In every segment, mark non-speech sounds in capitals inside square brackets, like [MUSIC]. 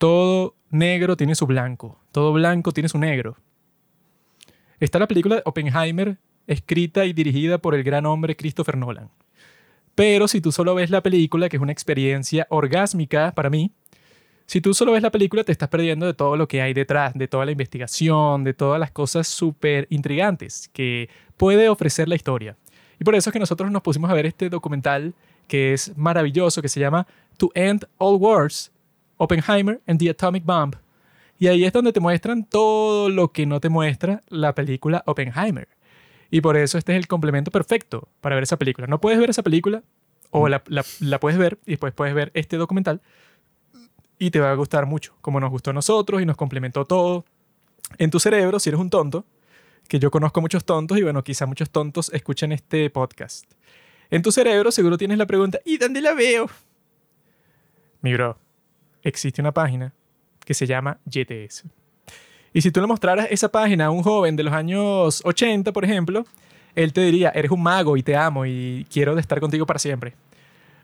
Todo negro tiene su blanco, todo blanco tiene su negro. Está la película Oppenheimer, escrita y dirigida por el gran hombre Christopher Nolan. Pero si tú solo ves la película, que es una experiencia orgásmica para mí, si tú solo ves la película te estás perdiendo de todo lo que hay detrás, de toda la investigación, de todas las cosas súper intrigantes que puede ofrecer la historia. Y por eso es que nosotros nos pusimos a ver este documental que es maravilloso, que se llama To End All Wars, Oppenheimer and the Atomic Bomb. Y ahí es donde te muestran todo lo que no te muestra la película Oppenheimer. Y por eso este es el complemento perfecto para ver esa película. No puedes ver esa película o la, la, puedes ver y después puedes ver este documental y te va a gustar mucho, como nos gustó a nosotros y nos complementó todo. En tu cerebro, si eres un tonto, que yo conozco muchos tontos y bueno, quizá muchos tontos escuchen este podcast. En tu cerebro seguro tienes la pregunta, ¿y dónde la veo? Mi bro, existe una página que se llama GTS. Y si tú le mostraras esa página a un joven de los años 80, por ejemplo, él te diría, eres un mago y te amo y quiero estar contigo para siempre.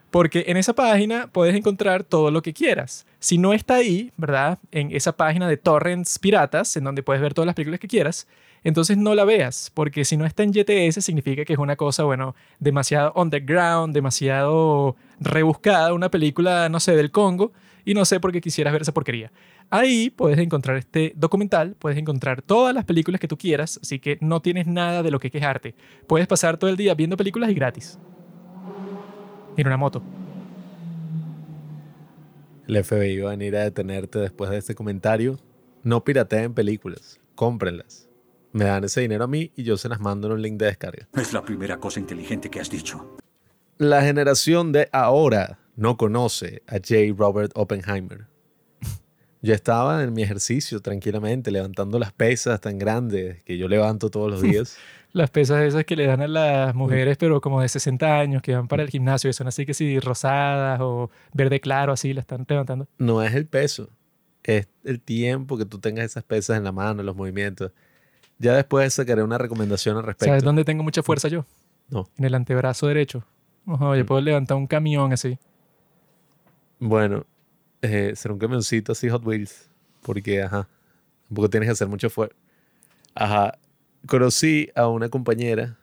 Porque en esa página puedes encontrar todo lo que quieras. Si no está ahí, ¿verdad? En esa página de torrents piratas, en donde puedes ver todas las películas que quieras, entonces no la veas, porque si no está en GTS significa que es una cosa, bueno, demasiado underground, demasiado rebuscada, una película, no sé, del Congo, y no sé por qué quisieras ver esa porquería. Ahí puedes encontrar este documental, puedes encontrar todas las películas que tú quieras, así que no tienes nada de lo que quejarte. Puedes pasar todo el día viendo películas y gratis. En una moto. El FBI va a venir a detenerte después de este comentario. No pirateen películas, cómprenlas. Me dan ese dinero a mí y yo se las mando en un link de descarga. Es la primera cosa inteligente que has dicho. La generación de ahora no conoce a J. Robert Oppenheimer. [LAUGHS] Yo estaba en mi ejercicio tranquilamente, levantando las pesas tan grandes que yo levanto todos los días. [LAUGHS] las pesas esas que le dan a las mujeres, pero como de 60 años, que van para el gimnasio y son así que si rosadas o verde claro, así, la están levantando. No es el peso, es el tiempo que tú tengas esas pesas en la mano, los movimientos. Ya después sacaré una recomendación al respecto. ¿Sabes dónde tengo mucha fuerza yo? No. En el antebrazo derecho. Ojo, yo mm. puedo levantar un camión así. Bueno, eh, ser un camioncito así Hot Wheels. Porque, ajá, tampoco tienes que hacer mucho fuerza. Ajá, conocí a una compañera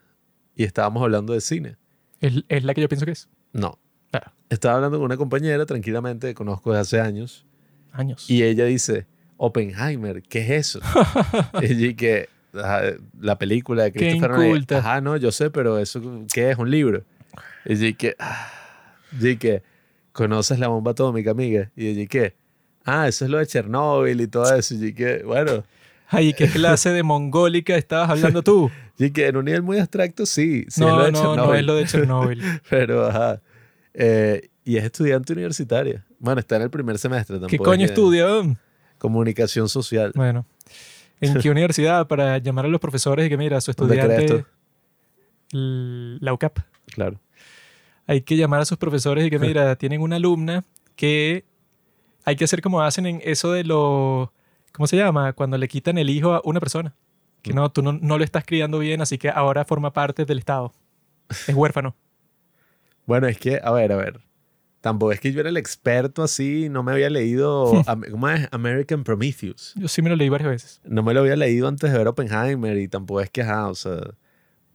y estábamos hablando de cine. ¿Es, la que yo pienso que es? No. Ah. Estaba hablando con una compañera tranquilamente que conozco desde hace años. Años. Y ella dice, Oppenheimer, ¿qué es eso? [LAUGHS] y que la película de Christopher Nolan. Ajá, no, yo sé, pero eso, ¿qué es? Un libro. Y que, ah, y que ¿conoces la bomba atómica, amiga? Y allí que, ah, eso es lo de Chernóbil y todo eso. Y que, bueno. Ay, ¿qué clase de mongólica estabas hablando tú? [LAUGHS] y que en un nivel muy abstracto, sí. sí no, es no, no es lo de Chernóbil. [LAUGHS] Pero, ajá. Eh, y es estudiante universitaria. Bueno, está en el primer semestre tampoco. ¿Qué coño estudia? Comunicación social. Bueno. ¿En qué [LAUGHS] universidad? Para llamar a los profesores y que, mira, su estudiante... La UCAP. Claro hay que llamar a sus profesores y que, mira, tienen una alumna que hay que hacer como hacen en eso de lo, ¿cómo se llama? Cuando le quitan el hijo a una persona. Que mm. no, tú no, no lo estás criando bien, así que ahora forma parte del Estado. Es huérfano. [LAUGHS] bueno, es que, a ver, a ver. Tampoco es que yo era el experto así, no me había leído, [LAUGHS] ¿cómo es? American Prometheus. Yo sí me lo leí varias veces. No me lo había leído antes de ver Oppenheimer y tampoco es que, ajá, o sea,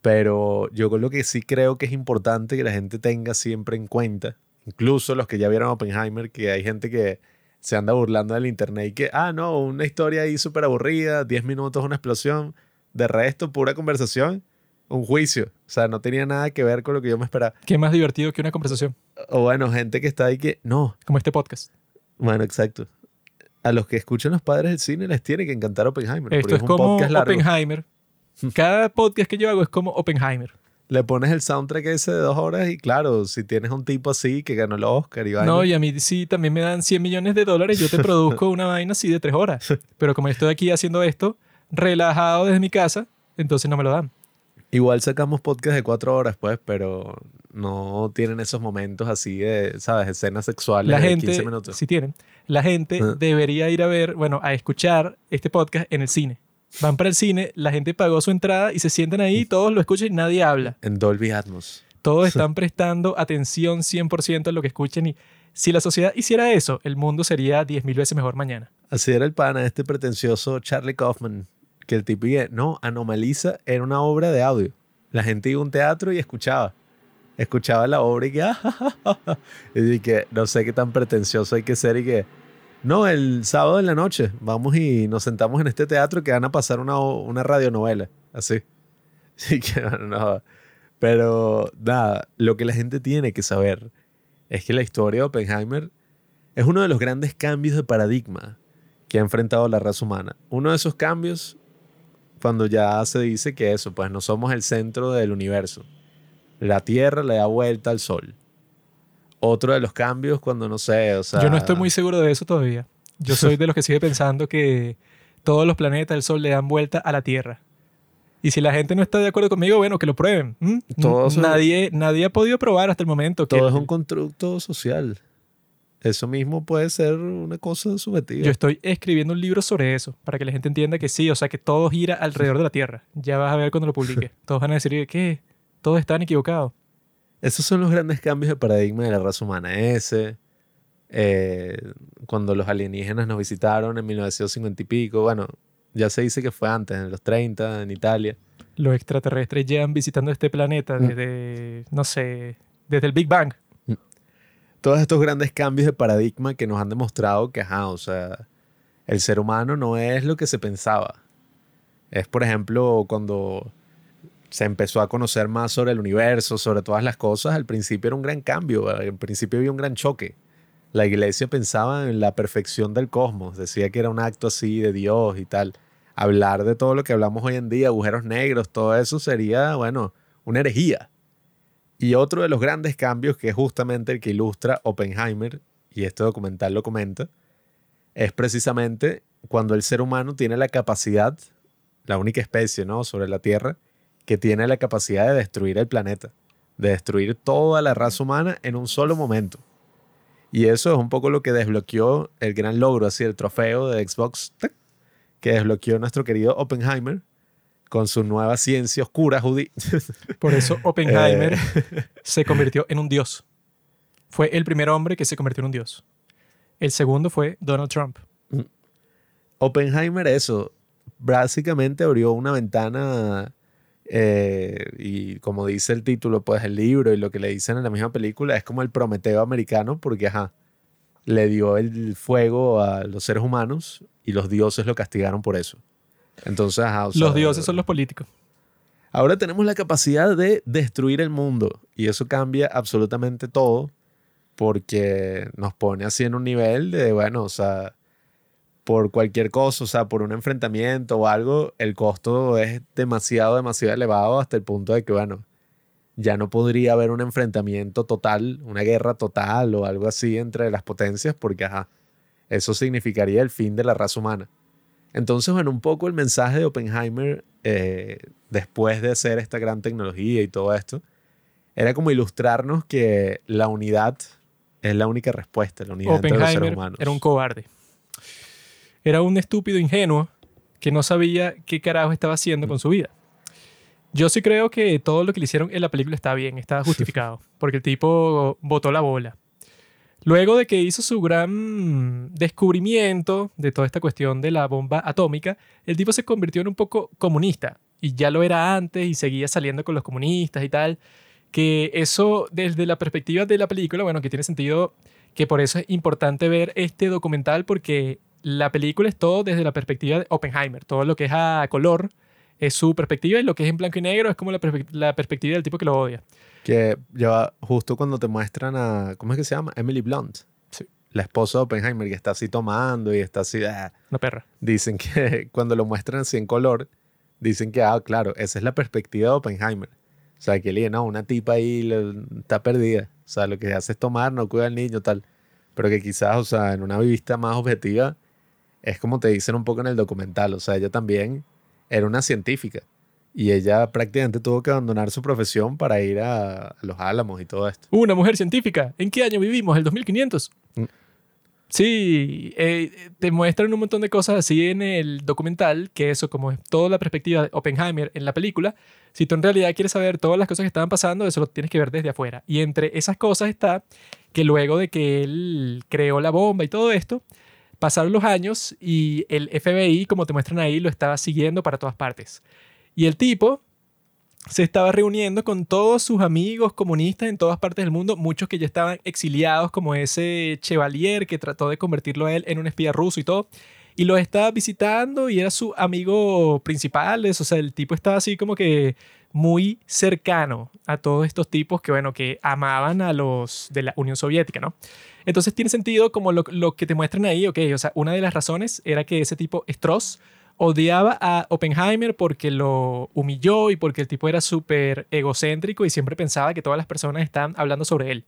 pero yo con lo que sí creo que es importante que la gente tenga siempre en cuenta, incluso los que ya vieron Oppenheimer, que hay gente que se anda burlando del internet y que, ah, no, una historia ahí súper aburrida, 10 minutos, una explosión, de resto, pura conversación, un juicio. O sea, no tenía nada que ver con lo que yo me esperaba. ¿Qué más divertido que una conversación? O bueno, gente que está ahí que, no. Como este podcast. Bueno, exacto. A los que escuchan los padres del cine les tiene que encantar Oppenheimer. Esto es, como Oppenheimer, cada podcast que yo hago es como Oppenheimer. Le pones el soundtrack ese de dos horas y claro, si tienes un tipo así que ganó el Oscar y No, y a mí sí también me dan 100 millones de dólares, yo te [LAUGHS] produzco una vaina así de tres horas. Pero como estoy aquí haciendo esto, relajado desde mi casa, entonces no me lo dan. Igual sacamos podcast de cuatro horas, pues, pero no tienen esos momentos así de, ¿sabes? Escenas sexuales la de gente, 15 minutos. Sí tienen. La gente debería ir a ver, bueno, a escuchar este podcast en el cine. Van para el cine, la gente pagó su entrada y se sienten ahí, todos lo escuchan y nadie habla. En Dolby Atmos. Todos están prestando atención 100% a lo que escuchan y Si la sociedad hiciera eso, el mundo sería 10.000 veces mejor mañana. Así era el pana, este pretencioso Charlie Kaufman, que el tipo no, Anomaliza era una obra de audio. La gente iba a un teatro y escuchaba. Escuchaba la obra y que, "Ah, ja, ja, ja, ja". y que no sé qué tan pretencioso hay que ser y que, no, el sábado en la noche vamos y nos sentamos en este teatro que van a pasar una, una radionovela, así. [LAUGHS] Así que, no. Pero nada, lo que la gente tiene que saber es que la historia de Oppenheimer es uno de los grandes cambios de paradigma que ha enfrentado la raza humana. Uno de esos cambios cuando ya se dice que eso, pues no somos el centro del universo. La Tierra le da vuelta al Sol. Otro de los cambios cuando no sé, o sea... Yo no estoy muy seguro de eso todavía. Yo soy de los que sigue pensando que todos los planetas del Sol le dan vuelta a la Tierra. Y si la gente no está de acuerdo conmigo, bueno, que lo prueben. ¿m? Todo eso- nadie, nadie ha podido probar hasta el momento que Todo es un constructo social. Eso mismo puede ser una cosa subjetiva. yo estoy escribiendo un libro sobre eso, para que la gente entienda que sí, o sea, que todo gira alrededor de la Tierra. Ya vas a ver cuando lo publique. [LAUGHS] Todos van a decir que todos están equivocados. Esos son los grandes cambios de paradigma de la raza humana. Ese, eh, cuando los alienígenas nos visitaron en 1950 y pico, bueno, ya se dice que fue antes, en los 30, en Italia. Los extraterrestres llevan visitando este planeta Mm. desde, no sé, desde el Big Bang. Todos estos grandes cambios de paradigma que nos han demostrado que, ajá, o sea, el ser humano no es lo que se pensaba. Es, por ejemplo, cuando se empezó a conocer más sobre el universo, sobre todas las cosas, al principio era un gran cambio, al principio había un gran choque. La iglesia pensaba en la perfección del cosmos, decía que era un acto así de Dios y tal. Hablar de todo lo que hablamos hoy en día, agujeros negros, todo eso sería, bueno, una herejía. Y otro de los grandes cambios, que es justamente el que ilustra Oppenheimer, y este documental lo comenta, es precisamente cuando el ser humano tiene la capacidad, la única especie ¿no? sobre la Tierra, que tiene la capacidad de destruir el planeta, de destruir toda la raza humana en un solo momento. Y eso es un poco lo que desbloqueó el gran logro, así el trofeo de Xbox, que desbloqueó nuestro querido Oppenheimer con su nueva ciencia oscura judía. [LAUGHS] Por eso Oppenheimer Eh. [LAUGHS] se convirtió en un dios. Fue el primer hombre que se convirtió en un dios. El segundo fue Donald Trump. Oppenheimer, eso, básicamente abrió una ventana eh, y como dice el título, pues el libro y lo que le dicen en la misma película es como el Prometeo americano porque, ajá, le dio el fuego a los seres humanos y los dioses lo castigaron por eso. Entonces, ajá, o sea, Los dioses son los políticos. Ahora tenemos la capacidad de destruir el mundo y eso cambia absolutamente todo porque nos pone así en un nivel de, bueno, o sea, por cualquier cosa, o sea, por un enfrentamiento o algo, el costo es demasiado, demasiado elevado hasta el punto de que, bueno, ya no podría haber un enfrentamiento total, una guerra total o algo así entre las potencias porque, ajá, eso significaría el fin de la raza humana. Entonces, bueno, un poco el mensaje de Oppenheimer, eh, después de hacer esta gran tecnología y todo esto, era como ilustrarnos que la unidad es la única respuesta, la unidad entre los seres humanos. era un cobarde. Era un estúpido ingenuo que no sabía qué carajo estaba haciendo con su vida. Yo sí creo que todo lo que le hicieron en la película está bien, está [LAUGHS] justificado, porque el tipo botó la bola. Luego de que hizo su gran descubrimiento de toda esta cuestión de la bomba atómica, el tipo se convirtió en un poco comunista. Y ya lo era antes y seguía saliendo con los comunistas y tal. Que eso, desde la perspectiva de la película, bueno, que tiene sentido que por eso es importante ver este documental porque la película es todo desde la perspectiva de Oppenheimer. Todo lo que es a color es su perspectiva y lo que es en blanco y negro es como la, perspe- la perspectiva del tipo que lo odia. Que ya justo cuando te muestran a, ¿cómo es que se llama? Emily Blunt. Sí. La esposa de Oppenheimer que está así tomando y está así, ah, Una perra. dicen que [LAUGHS] cuando lo muestran así en color, dicen que, ah, claro, esa es la perspectiva de Oppenheimer. O sea, que él, no, una tipa ahí le- está perdida. O sea, lo que hace es tomar, no cuida al niño, tal. Pero que quizás, o sea, en una vista más objetiva, es como te dicen un poco en el documental. O sea, ella también era una científica. Y ella prácticamente tuvo que abandonar su profesión para ir a, los álamos y todo esto. Una mujer científica. ¿En qué año vivimos? ¿El 2500? Mm. Sí, eh, te muestran un montón de cosas así en el documental, que eso como es toda la perspectiva de Oppenheimer en la película, si tú en realidad quieres saber todas las cosas que estaban pasando, eso lo tienes que ver desde afuera. Y entre esas cosas está que luego de que él creó la bomba y todo esto, pasaron los años y el FBI, como te muestran ahí, lo estaba siguiendo para todas partes. Y el tipo se estaba reuniendo con todos sus amigos comunistas en todas partes del mundo, muchos que ya estaban exiliados, como ese Chevalier que trató de convertirlo a él en un espía ruso y todo. Y los estaba visitando y era su amigo principal, o sea, el tipo estaba así como que muy cercano a todos estos tipos que, bueno, que amaban a los de la Unión Soviética, ¿no? Entonces tiene sentido como lo, lo que te muestran ahí, ok, o sea, una de las razones era que ese tipo, Strauss, odiaba a Oppenheimer porque lo humilló y porque el tipo era súper egocéntrico y siempre pensaba que todas las personas estaban hablando sobre él.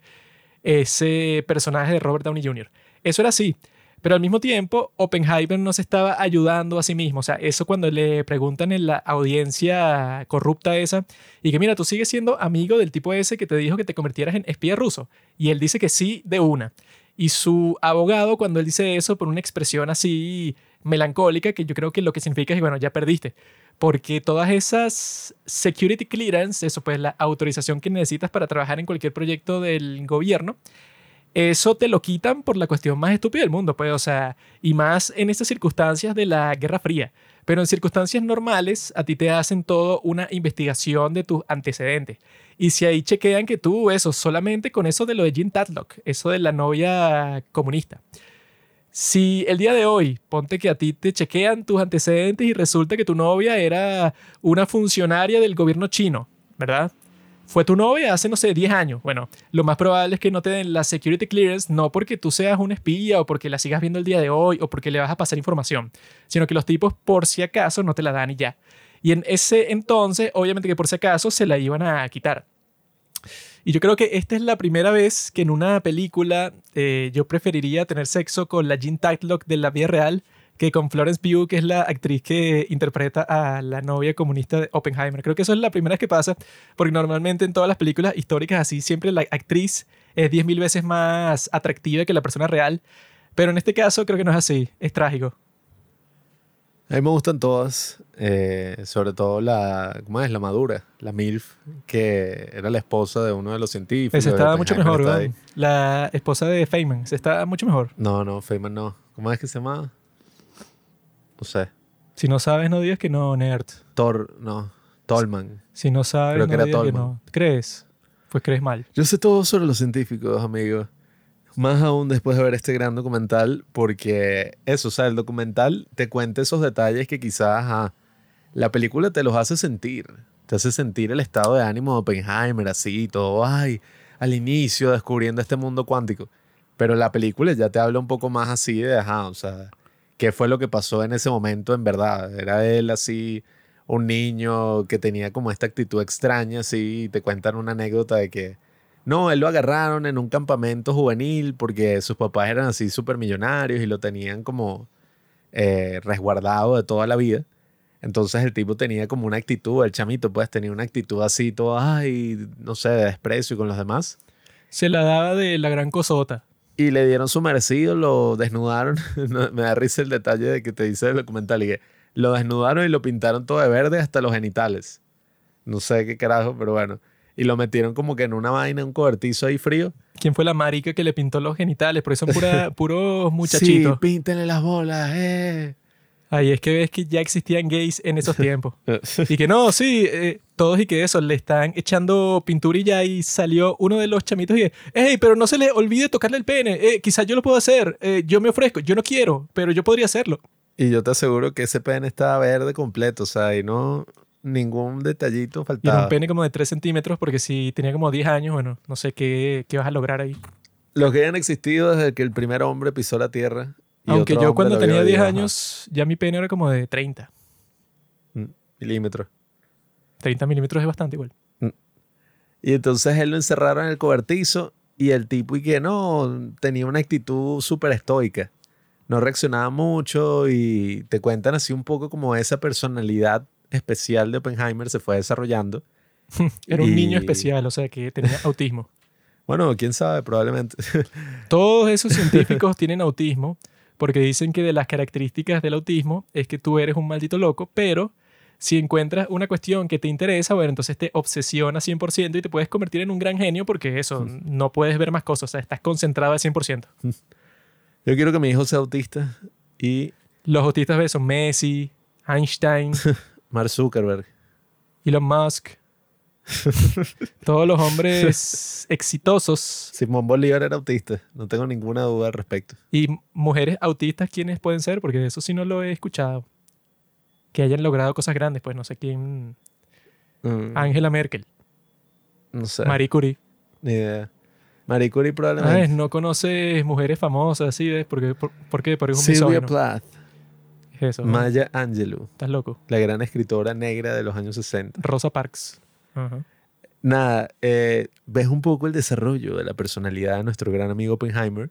Ese personaje de Robert Downey Jr. Eso era así. Pero al mismo tiempo, Oppenheimer no se estaba ayudando a sí mismo. O sea, eso cuando le preguntan en la audiencia corrupta esa, y que mira, tú sigues siendo amigo del tipo ese que te dijo que te convirtieras en espía ruso. Y él dice que sí de una. Y su abogado, cuando él dice eso, por una expresión así melancólica, que yo creo que lo que significa es bueno, ya perdiste. Porque todas esas security clearance, eso pues la autorización que necesitas para trabajar en cualquier proyecto del gobierno, eso te lo quitan por la cuestión más estúpida del mundo, pues, o sea, y más en estas circunstancias de la Guerra Fría. Pero en circunstancias normales, a ti te hacen todo una investigación de tus antecedentes. Y si ahí chequean que tú, eso, solamente con eso de lo de Jean Tatlock, eso de la novia comunista. Si el día de hoy, ponte que a ti te chequean tus antecedentes y resulta que tu novia era una funcionaria del gobierno chino, ¿verdad? Fue tu novia hace, no sé, 10 años. Bueno, lo más probable es que no te den la security clearance, no porque tú seas un espía o porque la sigas viendo el día de hoy o porque le vas a pasar información, sino que los tipos, por si acaso, no te la dan y ya. Y en ese entonces, obviamente que por si acaso, se la iban a quitar. Y yo creo que esta es la primera vez que en una película eh, yo preferiría tener sexo con la Jean Tatlock de la vida real que con Florence Pugh, que es la actriz que interpreta a la novia comunista de Oppenheimer. Creo que eso es la primera vez que pasa, porque normalmente en todas las películas históricas así siempre la actriz es 10.000 veces más atractiva que la persona real, pero en este caso creo que no es así, es trágico. A mí me gustan todas, eh, sobre todo la, ¿cómo es? La madura, la MILF, que era la esposa de uno de los científicos. Esa estaba mucho mejor, ¿verdad? La esposa de Feynman, se está mucho mejor. No, no, Feynman no. ¿Cómo es que se llama? No sé. Si no sabes, no digas que no, nerd. Thor, no. Tolman. Si no sabes, Creo que no era digas que Tolman. no. ¿Crees? Pues crees mal. Yo sé todo sobre los científicos, amigo. Más aún después de ver este gran documental, porque eso, o sea, el documental te cuenta esos detalles que quizás ajá, la película te los hace sentir. Te hace sentir el estado de ánimo de Oppenheimer, así, todo, ay, al inicio descubriendo este mundo cuántico. Pero la película ya te habla un poco más así de, ajá, o sea, qué fue lo que pasó en ese momento en verdad. Era él así, un niño que tenía como esta actitud extraña, así, y te cuentan una anécdota de que, no, él lo agarraron en un campamento juvenil porque sus papás eran así súper millonarios y lo tenían como eh, resguardado de toda la vida. Entonces el tipo tenía como una actitud, el chamito pues tenía una actitud así, todo, ay, no sé, de desprecio con los demás. Se la daba de la gran cosota. Y le dieron su merecido, lo desnudaron. [LAUGHS] Me da risa el detalle de que te dice el documental y que lo desnudaron y lo pintaron todo de verde hasta los genitales. No sé qué carajo, pero bueno. Y lo metieron como que en una vaina, un cobertizo ahí frío. ¿Quién fue la marica que le pintó los genitales? Porque son pura, [LAUGHS] puros muchachitos. Sí, píntenle las bolas, eh. Ahí es que ves que ya existían gays en esos [LAUGHS] tiempos. y que no, sí, eh, todos y que eso, le están echando pintura y ya y salió uno de los chamitos y que, hey, pero no se le olvide tocarle el pene, eh, quizás yo lo puedo hacer, eh, yo me ofrezco, yo no quiero, pero yo podría hacerlo. Y yo te aseguro que ese pene estaba verde completo, o sea, y no ningún detallito Y era faltaba. un pene como de 3 centímetros porque si tenía como 10 años, bueno, no sé qué, qué vas a lograr ahí. Los que hayan existido desde que el primer hombre pisó la tierra. y Aunque yo cuando tenía y 10 dijo, "Ajá, años, ya mi pene era como de 30. mm, milímetros. 30 milímetros es bastante igual. Y entonces él lo encerraron en el cobertizo y el tipo y que no, tenía una actitud súper estoica. No reaccionaba mucho y te cuentan así un poco como esa personalidad especial de Oppenheimer se fue desarrollando. [LAUGHS] Era un Y- niño especial, o sea, que tenía [LAUGHS] autismo. Bueno, quién sabe, probablemente. [LAUGHS] Todos esos científicos tienen autismo porque dicen que de las características del autismo es que tú eres un maldito loco, pero Si encuentras una cuestión que te interesa, bueno, entonces te obsesiona 100% y te puedes convertir en un gran genio porque eso, no puedes ver más cosas, o sea, estás concentrado al 100%. [LAUGHS] Yo quiero que mi hijo sea autista y Los autistas ves son Messi, Einstein, [LAUGHS] Mark Zuckerberg. Elon Musk. [LAUGHS] Todos los hombres exitosos Simón Bolívar era autista. No tengo ninguna duda al respecto. y mujeres autistas, ¿quiénes pueden ser? Porque eso sí no lo he escuchado. Que hayan logrado cosas grandes, pues no sé quién. Mm, Angela Merkel, no sé. Marie Curie. Ni idea. Marie Curie Ah, probablemente. no conoces mujeres famosas así, ¿ves? Porque, por, ¿por qué? Porque es un Sylvia misógino. Plath. Es eso. ¿no? Maya Angelou. Estás loco. La gran escritora negra de los años 60. Rosa Parks. Ajá. Nada, eh, ves un poco el desarrollo de la personalidad de nuestro gran amigo Oppenheimer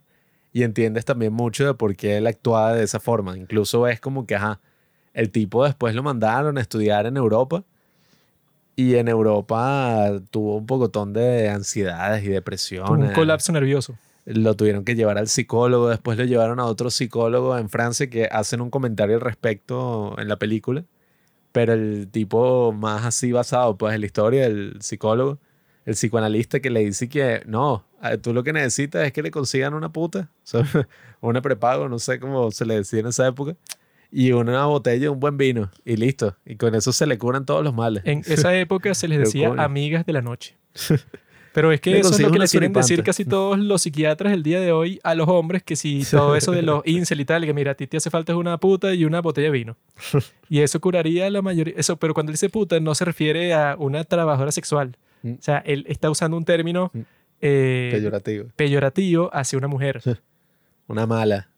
y entiendes también mucho de por qué él actuaba de esa forma. Incluso ves como que, ajá, el tipo después lo mandaron a estudiar en Europa y en Europa tuvo un pocotón de ansiedades y Tuvo depresiones. un colapso nervioso. Lo tuvieron que llevar al psicólogo, después lo llevaron a otro psicólogo en Francia que hacen un comentario al respecto en la película, pero el tipo más así basado pues en la historia, el psicólogo, el psicoanalista que le dice que no, tú lo que necesitas es que le consigan una puta, [LAUGHS] o sea, una prepago, no sé cómo se le decía en esa época, y una botella de un buen vino, y listo, y con eso se le curan todos los males. En esa [LAUGHS] época se les decía amigas de la noche. [LAUGHS] Pero es que eso es lo que le quieren decir casi todos los psiquiatras el día de hoy a los hombres, que si [LAUGHS] todo eso de los incel y tal, que mira, a ti te hace falta una puta y una botella de vino. Y eso curaría la mayoría, eso, pero cuando dice puta no se refiere a una trabajadora sexual. Mm. O sea, él está usando un término Mm. eh, Peyorativo. peyorativo hacia una mujer. Una mala.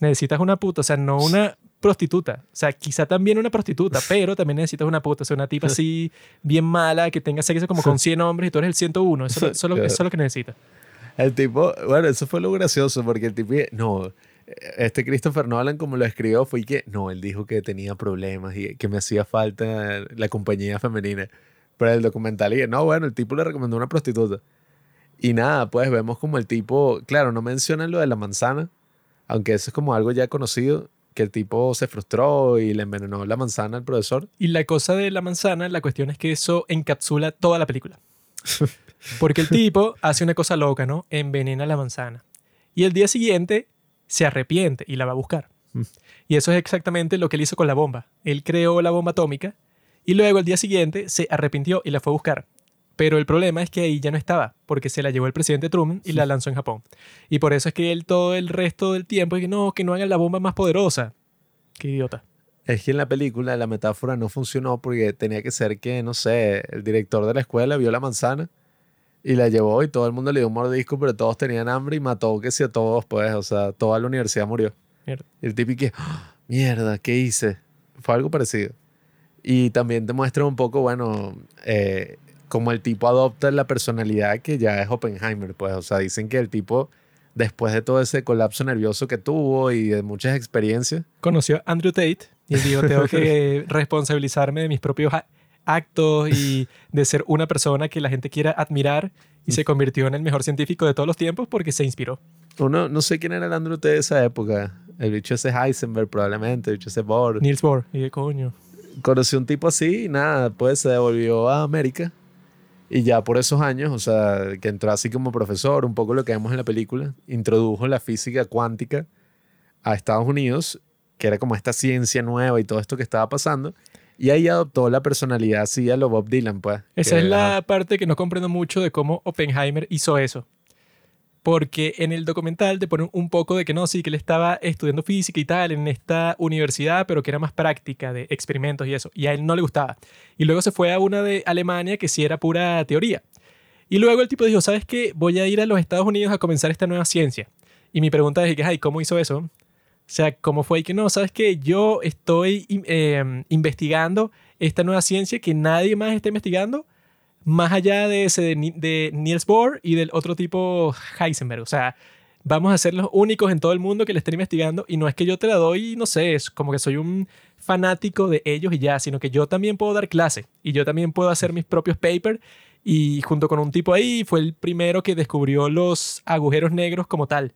Necesitas una puta, o sea, no una prostituta. O sea, quizá también una prostituta, pero también necesitas una puta, o sea, una tipa así bien mala que tenga sexo como con 100 hombres y tú eres el 101. Eso, eso, es lo- [LAUGHS] eso es lo que necesitas. El tipo, bueno, eso fue lo gracioso, porque el tipo, no, este Christopher Nolan como lo escribió fue que, no, él dijo que tenía problemas y que me hacía falta la compañía femenina. Pero el documental, y no, bueno, el tipo le recomendó una prostituta. Y nada, pues vemos como el tipo, claro, no mencionan lo de la manzana, aunque eso es como algo ya conocido, que el tipo se frustró y le envenenó la manzana al profesor. Y la cosa de la manzana, la cuestión es que eso encapsula toda la película. [LAUGHS] Porque el tipo hace una cosa loca, ¿no? Envenena la manzana. Y el día siguiente se arrepiente y la va a buscar. Mm. Y eso es exactamente lo que él hizo con la bomba. Él creó la bomba atómica y luego el día siguiente se arrepintió y la fue a buscar. Pero el problema es que ahí ya no estaba, porque se la llevó el presidente Truman y la lanzó en Japón. Y por eso es que él todo el resto del tiempo dice, no, que no hagan la bomba más poderosa. Qué idiota. Es que en la película la metáfora no funcionó porque tenía que ser que, no sé, el director de la escuela vio la manzana y la llevó y todo el mundo le dio un mordisco, pero todos tenían hambre y mató que si a todos, pues, o sea, toda la universidad murió. Mierda. Y el tipo que, "Ah, mierda, ¿qué hice? Fue algo parecido. Y también te muestra un poco, bueno, eh, como el tipo adopta la personalidad que ya es Oppenheimer, pues, o sea, dicen que el tipo, después de todo ese colapso nervioso que tuvo y de muchas experiencias, conoció a Andrew Tate y él dijo, [LAUGHS] tengo que responsabilizarme de mis propios actos y de ser una persona que la gente quiera admirar y se convirtió en el mejor científico de todos los tiempos porque se inspiró. Uno, no sé quién era el Andrew Tate de esa época. El bicho ese Heisenberg, probablemente, el bicho ese Bohr. Niels Bohr. Y de coño. Conoció un tipo así y nada, pues se devolvió a América. Y ya por esos años, o sea, que entró así como profesor, un poco lo que vemos en la película, introdujo la física cuántica a Estados Unidos, que era como esta ciencia nueva y todo esto que estaba pasando. Y ahí adoptó la personalidad así a lo Bob Dylan, pues. Esa es la parte que no comprendo mucho de cómo Oppenheimer hizo eso. Porque en el documental te ponen un poco de que no, sí, que él estaba estudiando física y tal en esta universidad, pero que era más práctica de experimentos y eso. Y a él no le gustaba. Y luego se fue a una de Alemania que sí era pura teoría. Y luego el tipo dijo, ¿sabes qué? Voy a ir a los Estados Unidos a comenzar esta nueva ciencia. Y mi pregunta es, ay, ¿cómo hizo eso? O sea, ¿cómo fue? Y que no, ¿sabes qué? Yo estoy eh, investigando esta nueva ciencia que nadie más está investigando más allá de ese de, de Niels Bohr y del otro tipo Heisenberg. O sea, vamos a ser los únicos en todo el mundo que le estén investigando y no es que yo te la doy, no sé, es como que soy un fanático de ellos y ya, sino que yo también puedo dar clase y yo también puedo hacer mis propios papers y junto con un tipo ahí fue el primero que descubrió los agujeros negros como tal.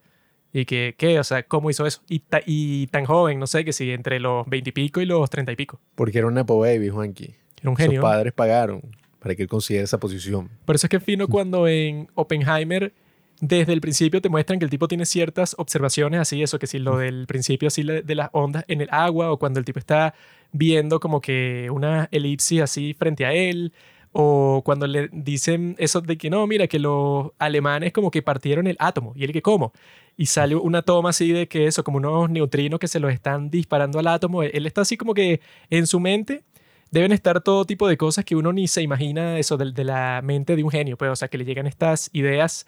Y que, ¿qué? O sea, ¿cómo hizo eso? Y, ta- y tan joven, no sé, que sí, entre los 20 y pico y los 30 y pico. Porque era un Nepo Baby, Juanqui. Era un Sus genio. padres pagaron para que él consiguiera esa posición. Por eso es que fino cuando en Oppenheimer desde el principio te muestran que el tipo tiene ciertas observaciones así, eso que si lo del principio así de las ondas en el agua o cuando el tipo está viendo como que una elipsis así frente a él o cuando le dicen eso de que no, mira que los alemanes como que partieron el átomo y él que cómo y sale una toma así de que eso como unos neutrinos que se los están disparando al átomo, él está así como que en su mente deben estar todo tipo de cosas que uno ni se imagina eso de, de la mente de un genio, pues, o sea, que le llegan estas ideas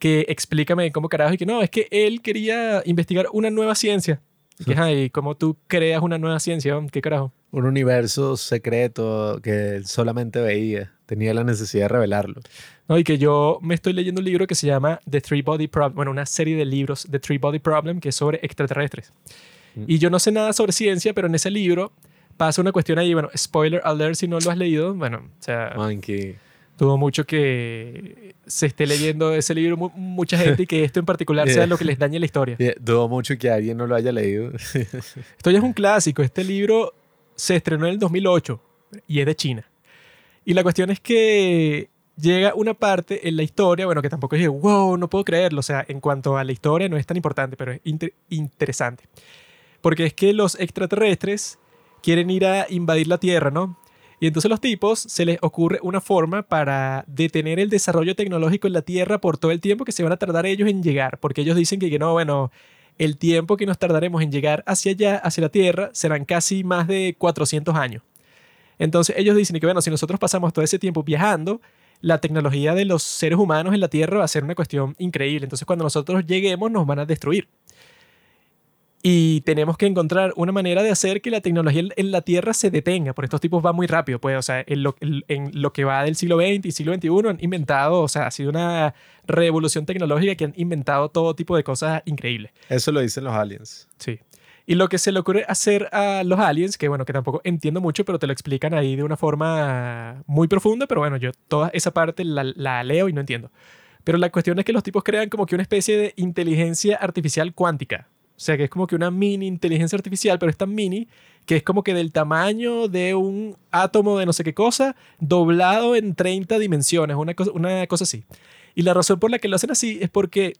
que explícame cómo carajo y que no, es que él quería investigar una nueva ciencia. Y que, ajá, ¿y cómo tú creas una nueva ciencia? ¿Qué carajo? Un universo secreto que él solamente veía. Tenía la necesidad de revelarlo. No, y que yo me estoy leyendo un libro que se llama The Three Body Problem, bueno, una serie de libros, The Three Body Problem, que es sobre extraterrestres. Mm. Y yo no sé nada sobre ciencia, pero en ese libro pasa una cuestión ahí, bueno, spoiler alert si no lo has leído, bueno, o sea, Juanqui. dudo mucho que se esté leyendo ese libro mu- mucha gente y que esto en particular sea Yeah. lo que les dañe la historia. [LAUGHS] Yeah, Dudo mucho que alguien no lo haya leído. [LAUGHS] Esto ya es un clásico. Este libro se estrenó en el 2008 y es de China. Y la cuestión es que llega una parte en la historia, bueno, que tampoco es wow, no puedo creerlo. O sea, en cuanto a la historia no es tan importante, pero es inter- interesante. Porque es que los extraterrestres quieren ir a invadir la Tierra, ¿no? Y entonces los tipos se les ocurre una forma para detener el desarrollo tecnológico en la Tierra por todo el tiempo que se van a tardar ellos en llegar. Porque ellos dicen que, que no, bueno, el tiempo que nos tardaremos en llegar hacia allá, hacia la Tierra, serán casi más de 400 años. Entonces ellos dicen que, bueno, si nosotros pasamos todo ese tiempo viajando, la tecnología de los seres humanos en la Tierra va a ser una cuestión increíble. Entonces cuando nosotros lleguemos nos van a destruir. Y tenemos que encontrar una manera de hacer que la tecnología en- la Tierra se detenga, porque estos tipos van muy rápido, pues, o sea, en lo, en- en lo que va del siglo XX y siglo XXI han inventado, o sea, ha sido una revolución tecnológica que han inventado todo tipo de cosas increíbles. Eso lo dicen los aliens. Sí. Y lo que se le ocurre hacer a los aliens, que bueno, que tampoco entiendo mucho, pero te lo explican ahí de una forma muy profunda, pero bueno, yo toda esa parte la, la leo y no entiendo. Pero la cuestión es que los tipos crean como que una especie de inteligencia artificial cuántica. O sea, que es como que una mini inteligencia artificial, pero es tan mini que es como que del tamaño de un átomo de no sé qué cosa, doblado en 30 dimensiones, una cosa, una cosa así. Y la razón por la que lo hacen así es porque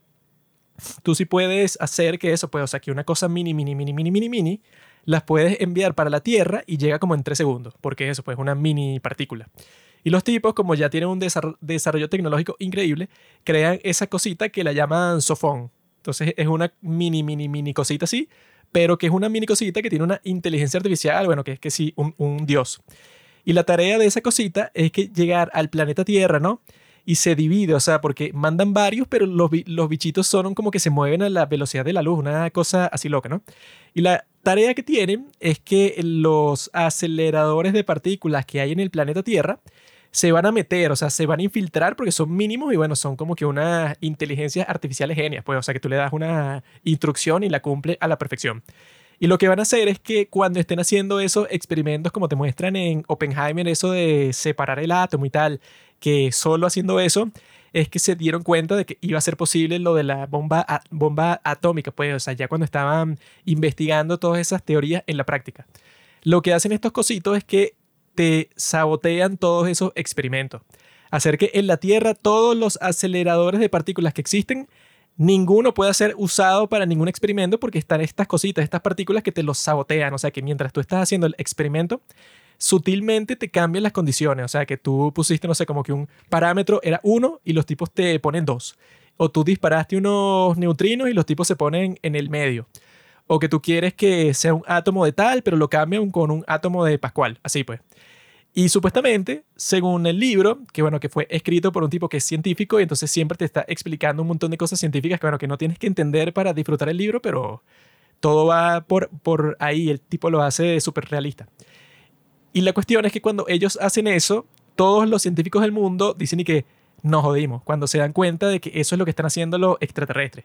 tú sí puedes hacer que eso, pues, o sea, que una cosa mini, mini, mini, mini, mini, mini, las puedes enviar para la Tierra y llega como en tres segundos, porque eso, pues, es una mini partícula. Y los tipos, como ya tienen un desarro- desarrollo tecnológico increíble, crean esa cosita que la llaman sofón. Entonces es una mini, mini, mini cosita así, pero que es una mini cosita que tiene una inteligencia artificial, bueno, que es que sí, un, un dios. Y la tarea de esa cosita es que llegar al planeta Tierra, ¿no? Y se divide, o sea, porque mandan varios, pero los, los bichitos son como que se mueven a la velocidad de la luz, una cosa así loca, ¿no? Y la tarea que tienen es que los aceleradores de partículas que hay en el planeta Tierra se van a meter, o sea, se van a infiltrar porque son mínimos y bueno, son como que unas inteligencias artificiales genias, pues, o sea, que tú le das una instrucción y la cumple a la perfección. Y lo que van a hacer es que cuando estén haciendo esos experimentos, como te muestran en Oppenheimer, eso de separar el átomo y tal, que solo haciendo eso es que se dieron cuenta de que iba a ser posible lo de la bomba, bomba atómica, pues, o sea, ya cuando estaban investigando todas esas teorías en la práctica. Lo que hacen estos cositos es que te sabotean todos esos experimentos. Hacer que en la Tierra todos los aceleradores de partículas que existen, ninguno pueda ser usado para ningún experimento porque están estas cositas, estas partículas que te los sabotean. O sea, que mientras tú estás haciendo el experimento, sutilmente te cambian las condiciones. O sea, que tú pusiste, no sé, como que un parámetro era uno y los tipos te ponen dos. O tú disparaste unos neutrinos y los tipos se ponen en el medio. O que tú quieres que sea un átomo de tal, pero lo cambian con un átomo de Pascual. Así pues. Y supuestamente, según el libro, que bueno, que fue escrito por un tipo que es científico y entonces siempre te está explicando un montón de cosas científicas que bueno, que no tienes que entender para disfrutar el libro, pero todo va por, por ahí, el tipo lo hace súper realista. Y la cuestión es que cuando ellos hacen eso, todos los científicos del mundo dicen y que nos jodimos, cuando se dan cuenta de que eso es lo que están haciendo los extraterrestres.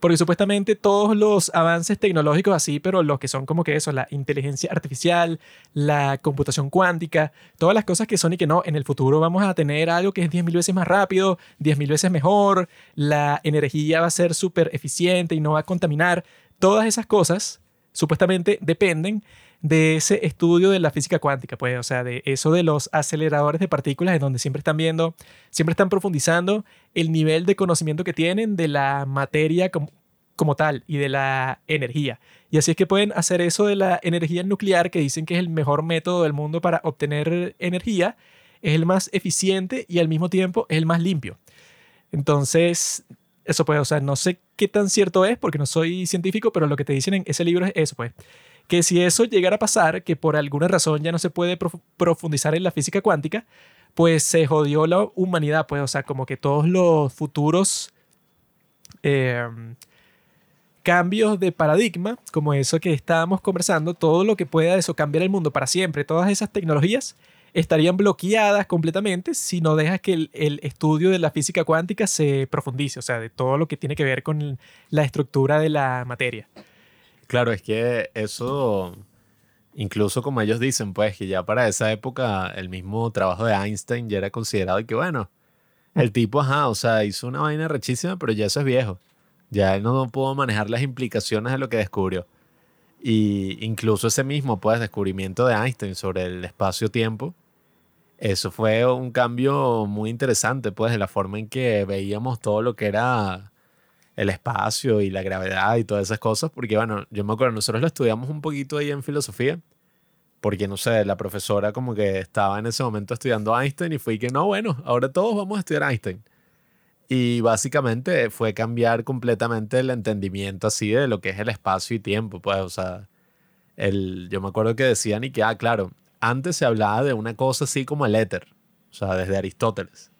Porque supuestamente todos los avances tecnológicos así, pero los que son como que eso, la inteligencia artificial, la computación cuántica, todas las cosas que son y que no, en el futuro vamos a tener algo que es 10.000 veces más rápido, 10.000 veces mejor, la energía va a ser súper eficiente y no va a contaminar. Todas esas cosas supuestamente dependen de ese estudio de la física cuántica, pues, o sea, de eso de los aceleradores de partículas, en donde siempre están viendo, siempre están profundizando el nivel de conocimiento que tienen de la materia como, como tal y de la energía. Y así es que pueden hacer eso de la energía nuclear, que dicen que es el mejor método del mundo para obtener energía, es el más eficiente y al mismo tiempo es el más limpio. Entonces, eso pues, o sea, no sé qué tan cierto es porque no soy científico, pero lo que te dicen en ese libro es eso, pues que si eso llegara a pasar, que por alguna razón ya no se puede profundizar en la física cuántica, pues se jodió la humanidad, pues, o sea, como que todos los futuros em, cambios de paradigma, como eso que estábamos conversando, todo lo que pueda eso cambiar el mundo para siempre, todas esas tecnologías estarían bloqueadas completamente si no dejas que el, el, estudio de la física cuántica se profundice, o sea, de todo lo que tiene que ver con la estructura de la materia. Claro, es que eso, incluso como ellos dicen, pues que ya para esa época el mismo trabajo de Einstein ya era considerado y que bueno, el tipo, ajá, o sea, hizo una vaina rechísima, pero ya eso es viejo. Ya él no pudo manejar las implicaciones de lo que descubrió. Y incluso ese mismo, pues, descubrimiento de Einstein sobre el espacio-tiempo, eso fue un cambio muy interesante, pues, de la forma en que veíamos todo lo que era el espacio y la gravedad y todas esas cosas, porque bueno, yo me acuerdo, nosotros lo estudiamos un poquito ahí en filosofía, porque no sé, la profesora como que estaba en ese momento estudiando Einstein y fue que no, bueno, ahora todos vamos a estudiar Einstein. Y básicamente fue cambiar completamente el entendimiento así de lo que es el espacio y tiempo, pues, o sea, el, yo me acuerdo que decían y que, ah, claro, antes se hablaba de una cosa así como el éter, o sea, desde Aristóteles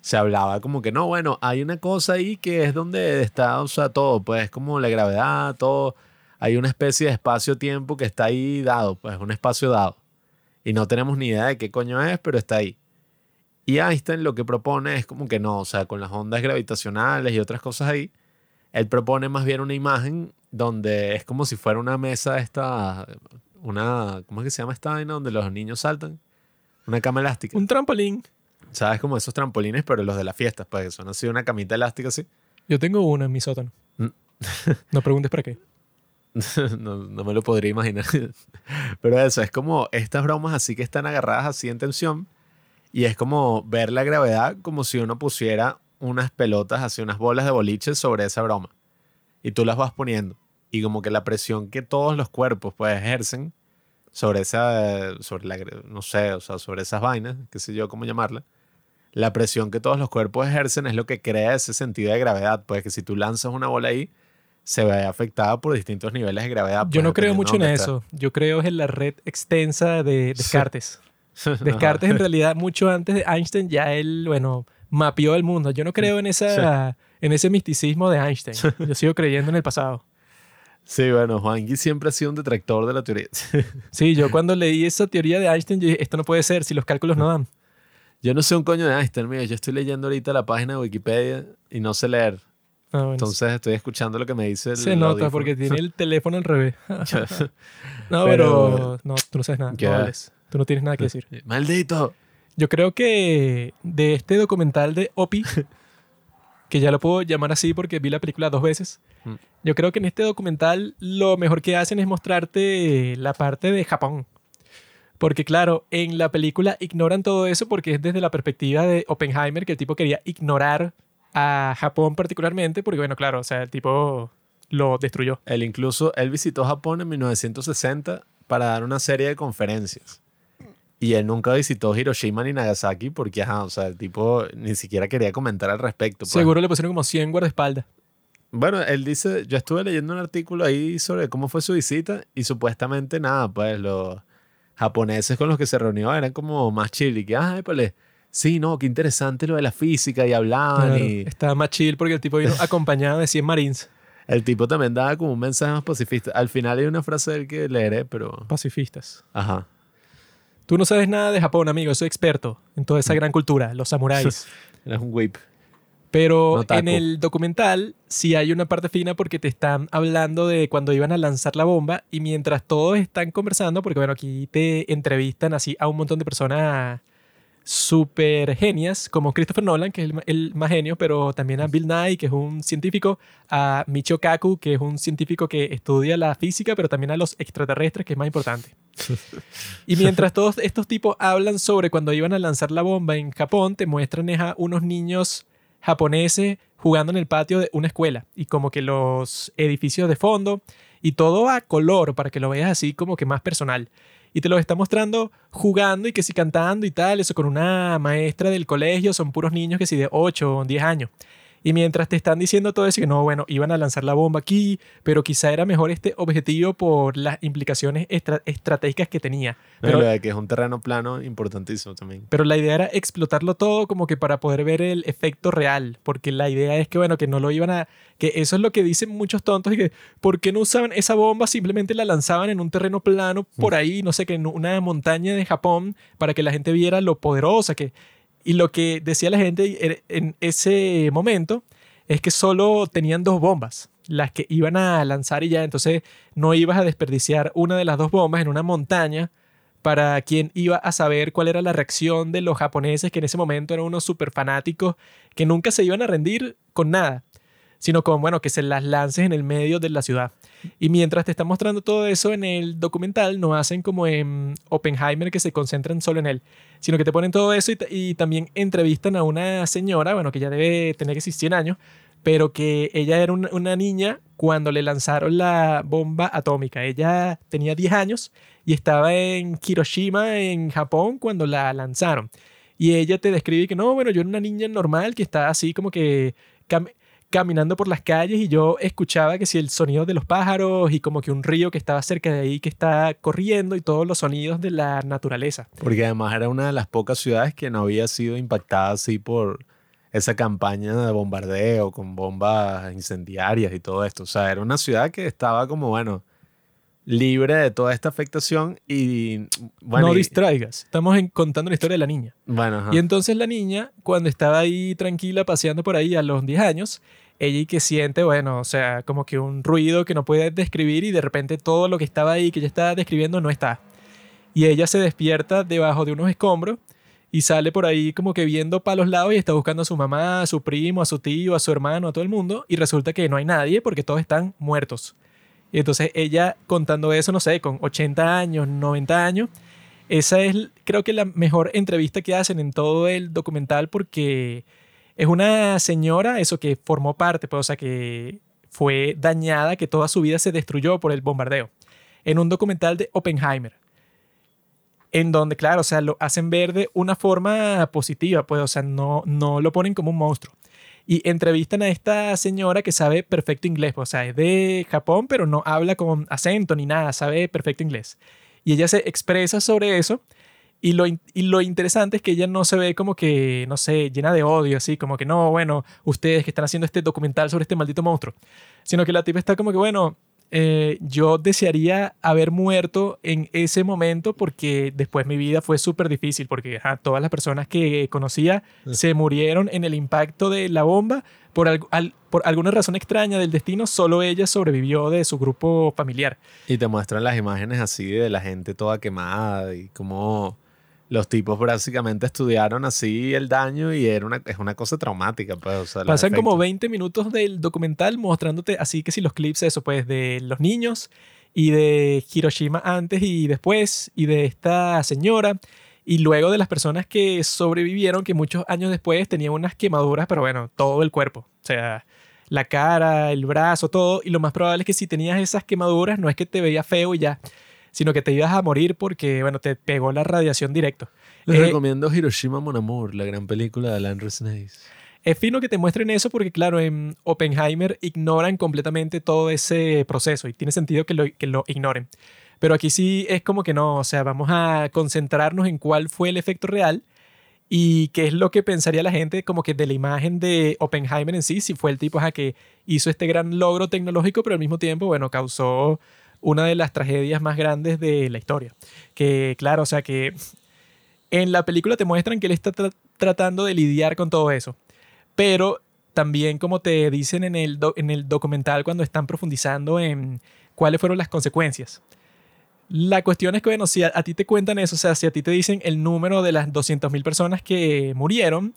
se hablaba como que no, bueno, hay una cosa ahí que es donde está, o sea, todo, pues como la gravedad, todo, hay una especie de espacio-tiempo que está ahí dado, pues un espacio dado. Y no tenemos ni idea de qué coño es, pero está ahí. Y Einstein lo que propone es como que no, o sea, con las ondas gravitacionales y otras cosas ahí, él propone más bien una imagen donde es como si fuera una mesa esta, una, ¿cómo es que se llama esta vaina? Donde los niños saltan. Una cama elástica. Un trampolín. ¿Sabes? Como esos trampolines, pero los de las fiestas, pues son así una camita elástica así. Yo tengo uno en mi sótano. Mm. [LAUGHS] no preguntes para qué. [LAUGHS] no, no, me lo podría imaginar. [LAUGHS] pero eso, es como estas bromas así que están agarradas así en tensión. Y es como ver la gravedad como si uno pusiera unas pelotas, así unas bolas de boliche sobre esa broma. Y tú las vas poniendo. Y como que la presión que todos los cuerpos pues ejercen sobre esa, sobre la, no sé, o sea, sobre esas vainas, qué sé yo cómo llamarla, la presión que todos los cuerpos ejercen es lo que crea ese sentido de gravedad. Pues que si tú lanzas una bola ahí, se ve afectada por distintos niveles de gravedad. Yo pues, no creo mucho en eso. Yo creo en la red extensa de Descartes. [LAUGHS] Descartes en realidad mucho antes de Einstein ya él, bueno, mapeó el mundo. Yo no creo en, esa, en ese misticismo de Einstein. Yo sigo creyendo en el pasado. Sí, bueno, Juan siempre ha sido un detractor de la teoría. [LAUGHS] sí, yo cuando leí esa teoría de Einstein, yo dije, esto no puede ser si los cálculos no dan. Yo no sé un coño de Einstein, mira, yo estoy leyendo ahorita la página de Wikipedia y no sé leer. Ah, Entonces estoy escuchando lo que me dice el Se nota porque tiene el [LAUGHS] teléfono al revés. [LAUGHS] [LAUGHS] no, pero... No, tú no sabes nada. No Tú no tienes nada que decir. ¡Maldito! Yo creo que de este documental de Opi, que ya lo puedo llamar así porque vi la película dos veces, mm. yo creo que en este documental lo mejor que hacen es mostrarte la parte de Japón. Porque claro, en la película ignoran todo eso porque es desde la perspectiva de Oppenheimer que el tipo quería ignorar a Japón particularmente porque bueno, claro, o sea, el tipo lo destruyó. Él incluso, él visitó Japón en 1960 para dar una serie de conferencias. Y él nunca visitó Hiroshima ni Nagasaki porque, ajá, o sea, el tipo ni siquiera quería comentar al respecto. Pues. Seguro le pusieron como 100 guardaespaldas. Bueno, él dice, yo estuve leyendo un artículo ahí sobre cómo fue su visita y supuestamente nada, pues los japoneses con los que se reunió eran como más chill y que, ay, pues, sí, no, qué interesante lo de la física y hablaban y... Estaba más chill porque el tipo vino [LAUGHS] acompañado de 100 marines. El tipo también daba como un mensaje más pacifista. Al final hay una frase del que leeré, pero... Pacifistas. Ajá. Tú no sabes nada de Japón, amigo. Soy experto en toda esa gran cultura, los samuráis. [LAUGHS] Eres un whip. Pero No en el documental sí hay una parte fina porque te están hablando de cuando iban a lanzar la bomba y mientras todos están conversando, porque bueno, aquí te entrevistan así a un montón de personas súper genias, como Christopher Nolan, que es el, el más genio, pero también a Bill Nye, que es un científico, a Michio Kaku, que es un científico que estudia la física, pero también a los extraterrestres, que es más importante. Y mientras todos estos tipos hablan sobre cuando iban a lanzar la bomba en Japón, te muestran es a unos niños japoneses jugando en el patio de una escuela y como que los edificios de fondo y todo a color para que lo veas así como que más personal. Y te lo está mostrando jugando y que si cantando y tal, eso con una maestra del colegio, son puros niños que si de 8 o 10 años. Y mientras te están diciendo todo eso, que no, bueno, iban a lanzar la bomba aquí, pero quizá era mejor este objetivo por las implicaciones estra- estratégicas que tenía. Pero, de que es un terreno plano importantísimo también. pero la idea era explotarlo todo como que para poder ver el efecto real, porque la idea es que, bueno, que no lo iban a... que eso es lo que dicen muchos tontos y que, ¿por qué no usaban esa bomba? Simplemente la lanzaban en un terreno plano por ahí, no sé, que en una montaña de Japón, para que la gente viera lo poderosa que... Y lo que decía la gente er- en ese momento es que solo tenían dos bombas, las que iban a lanzar y ya, entonces no ibas a desperdiciar una de las dos bombas en una montaña para quien iba a saber cuál era la reacción de los japoneses, que en ese momento eran unos super fanáticos que nunca se iban a rendir con nada, sino con, bueno, que se las lances en el medio de la ciudad. Y mientras te están mostrando todo eso en el documental, no hacen como en Oppenheimer que se concentran solo en él, sino que te ponen todo eso y, ta- y también entrevistan a una señora, bueno, que ya debe tener que 100 años, pero que ella era una, niña cuando le lanzaron la bomba atómica. Ella tenía 10 años y estaba en Hiroshima, en Japón, cuando la lanzaron. Y ella te describe que no, bueno, yo era una niña normal que estaba así como que caminando por las calles y yo escuchaba que si el sonido de los pájaros y como que un río que estaba cerca de ahí que está corriendo y todos los sonidos de la naturaleza. Porque además era una de las pocas ciudades que no había sido impactada así por esa campaña de bombardeo con bombas incendiarias y todo esto. O sea, era una ciudad que estaba como, bueno, libre de toda esta afectación y, bueno, no y- distraigas. Estamos en- contando la historia de la niña. bueno, ajá. Y entonces la niña, cuando estaba ahí tranquila paseando por ahí a los 10 años, ella y que siente, bueno, o sea, como que un ruido que no puede describir y de repente todo lo que estaba ahí, que ella estaba describiendo, no está. Y ella se despierta debajo de unos escombros y sale por ahí como que viendo para los lados y está buscando a su mamá, a su primo, a su tío, a su hermano, a todo el mundo y resulta que no hay nadie porque todos están muertos. Y entonces ella contando eso, no sé, con 80 años, 90 años, esa es creo que la mejor entrevista que hacen en todo el documental porque es una señora, eso que formó parte, pues, o sea, que fue dañada, que toda su vida se destruyó por el bombardeo. En un documental de Oppenheimer. En donde, claro, o sea, lo hacen ver de una forma positiva, pues, o sea, no, no lo ponen como un monstruo. Y entrevistan a esta señora que sabe perfecto inglés, pues, o sea, es de Japón, pero no habla con acento ni nada, sabe perfecto inglés. Y ella se expresa sobre eso. Y lo, y lo interesante es que ella no se ve como que, no sé, llena de odio, así como que no, bueno, ustedes que están haciendo este documental sobre este maldito monstruo. Sino que la tipa está como que, bueno, eh, yo desearía haber muerto en ese momento porque después mi vida fue súper difícil porque ajá, todas las personas que conocía se murieron en el impacto de la bomba. Por, alg- al- por alguna razón extraña del destino, solo ella sobrevivió de su grupo familiar. Y te muestran las imágenes así de la gente toda quemada y cómo los tipos básicamente estudiaron así el daño y era una, es una cosa traumática. Pues, o sea, Pasan como efectos. 20 minutos del documental mostrándote así que si los clips, eso pues, de los niños y de Hiroshima antes y después y de esta señora y luego de las personas que sobrevivieron que muchos años después tenían unas quemaduras, pero bueno, todo el cuerpo, o sea, la cara, el brazo, todo y lo más probable es que si tenías esas quemaduras no es que te veía feo y ya, sino que te ibas a morir porque, bueno, te pegó la radiación directo. Les Eh, recomiendo Hiroshima Mon Amour, la gran película de Alan Resnais. Es fino que te muestren eso porque, claro, en Oppenheimer ignoran completamente todo ese proceso y tiene sentido que lo, que lo ignoren. Pero aquí sí es como que no, o sea, vamos a concentrarnos en cuál fue el efecto real y qué es lo que pensaría la gente como que de la imagen de Oppenheimer en sí, si fue el tipo ajá, que hizo este gran logro tecnológico, pero al mismo tiempo, bueno, causó una de las tragedias más grandes de la historia. Que, claro, o sea, que en la película te muestran que él está tra- tratando de lidiar con todo eso pero también como te dicen en el, en el documental cuando están profundizando en cuáles fueron las consecuencias. La cuestión es que, bueno, si a, a ti te cuentan eso, o sea, si a ti te dicen el número de las 200.000 personas que murieron,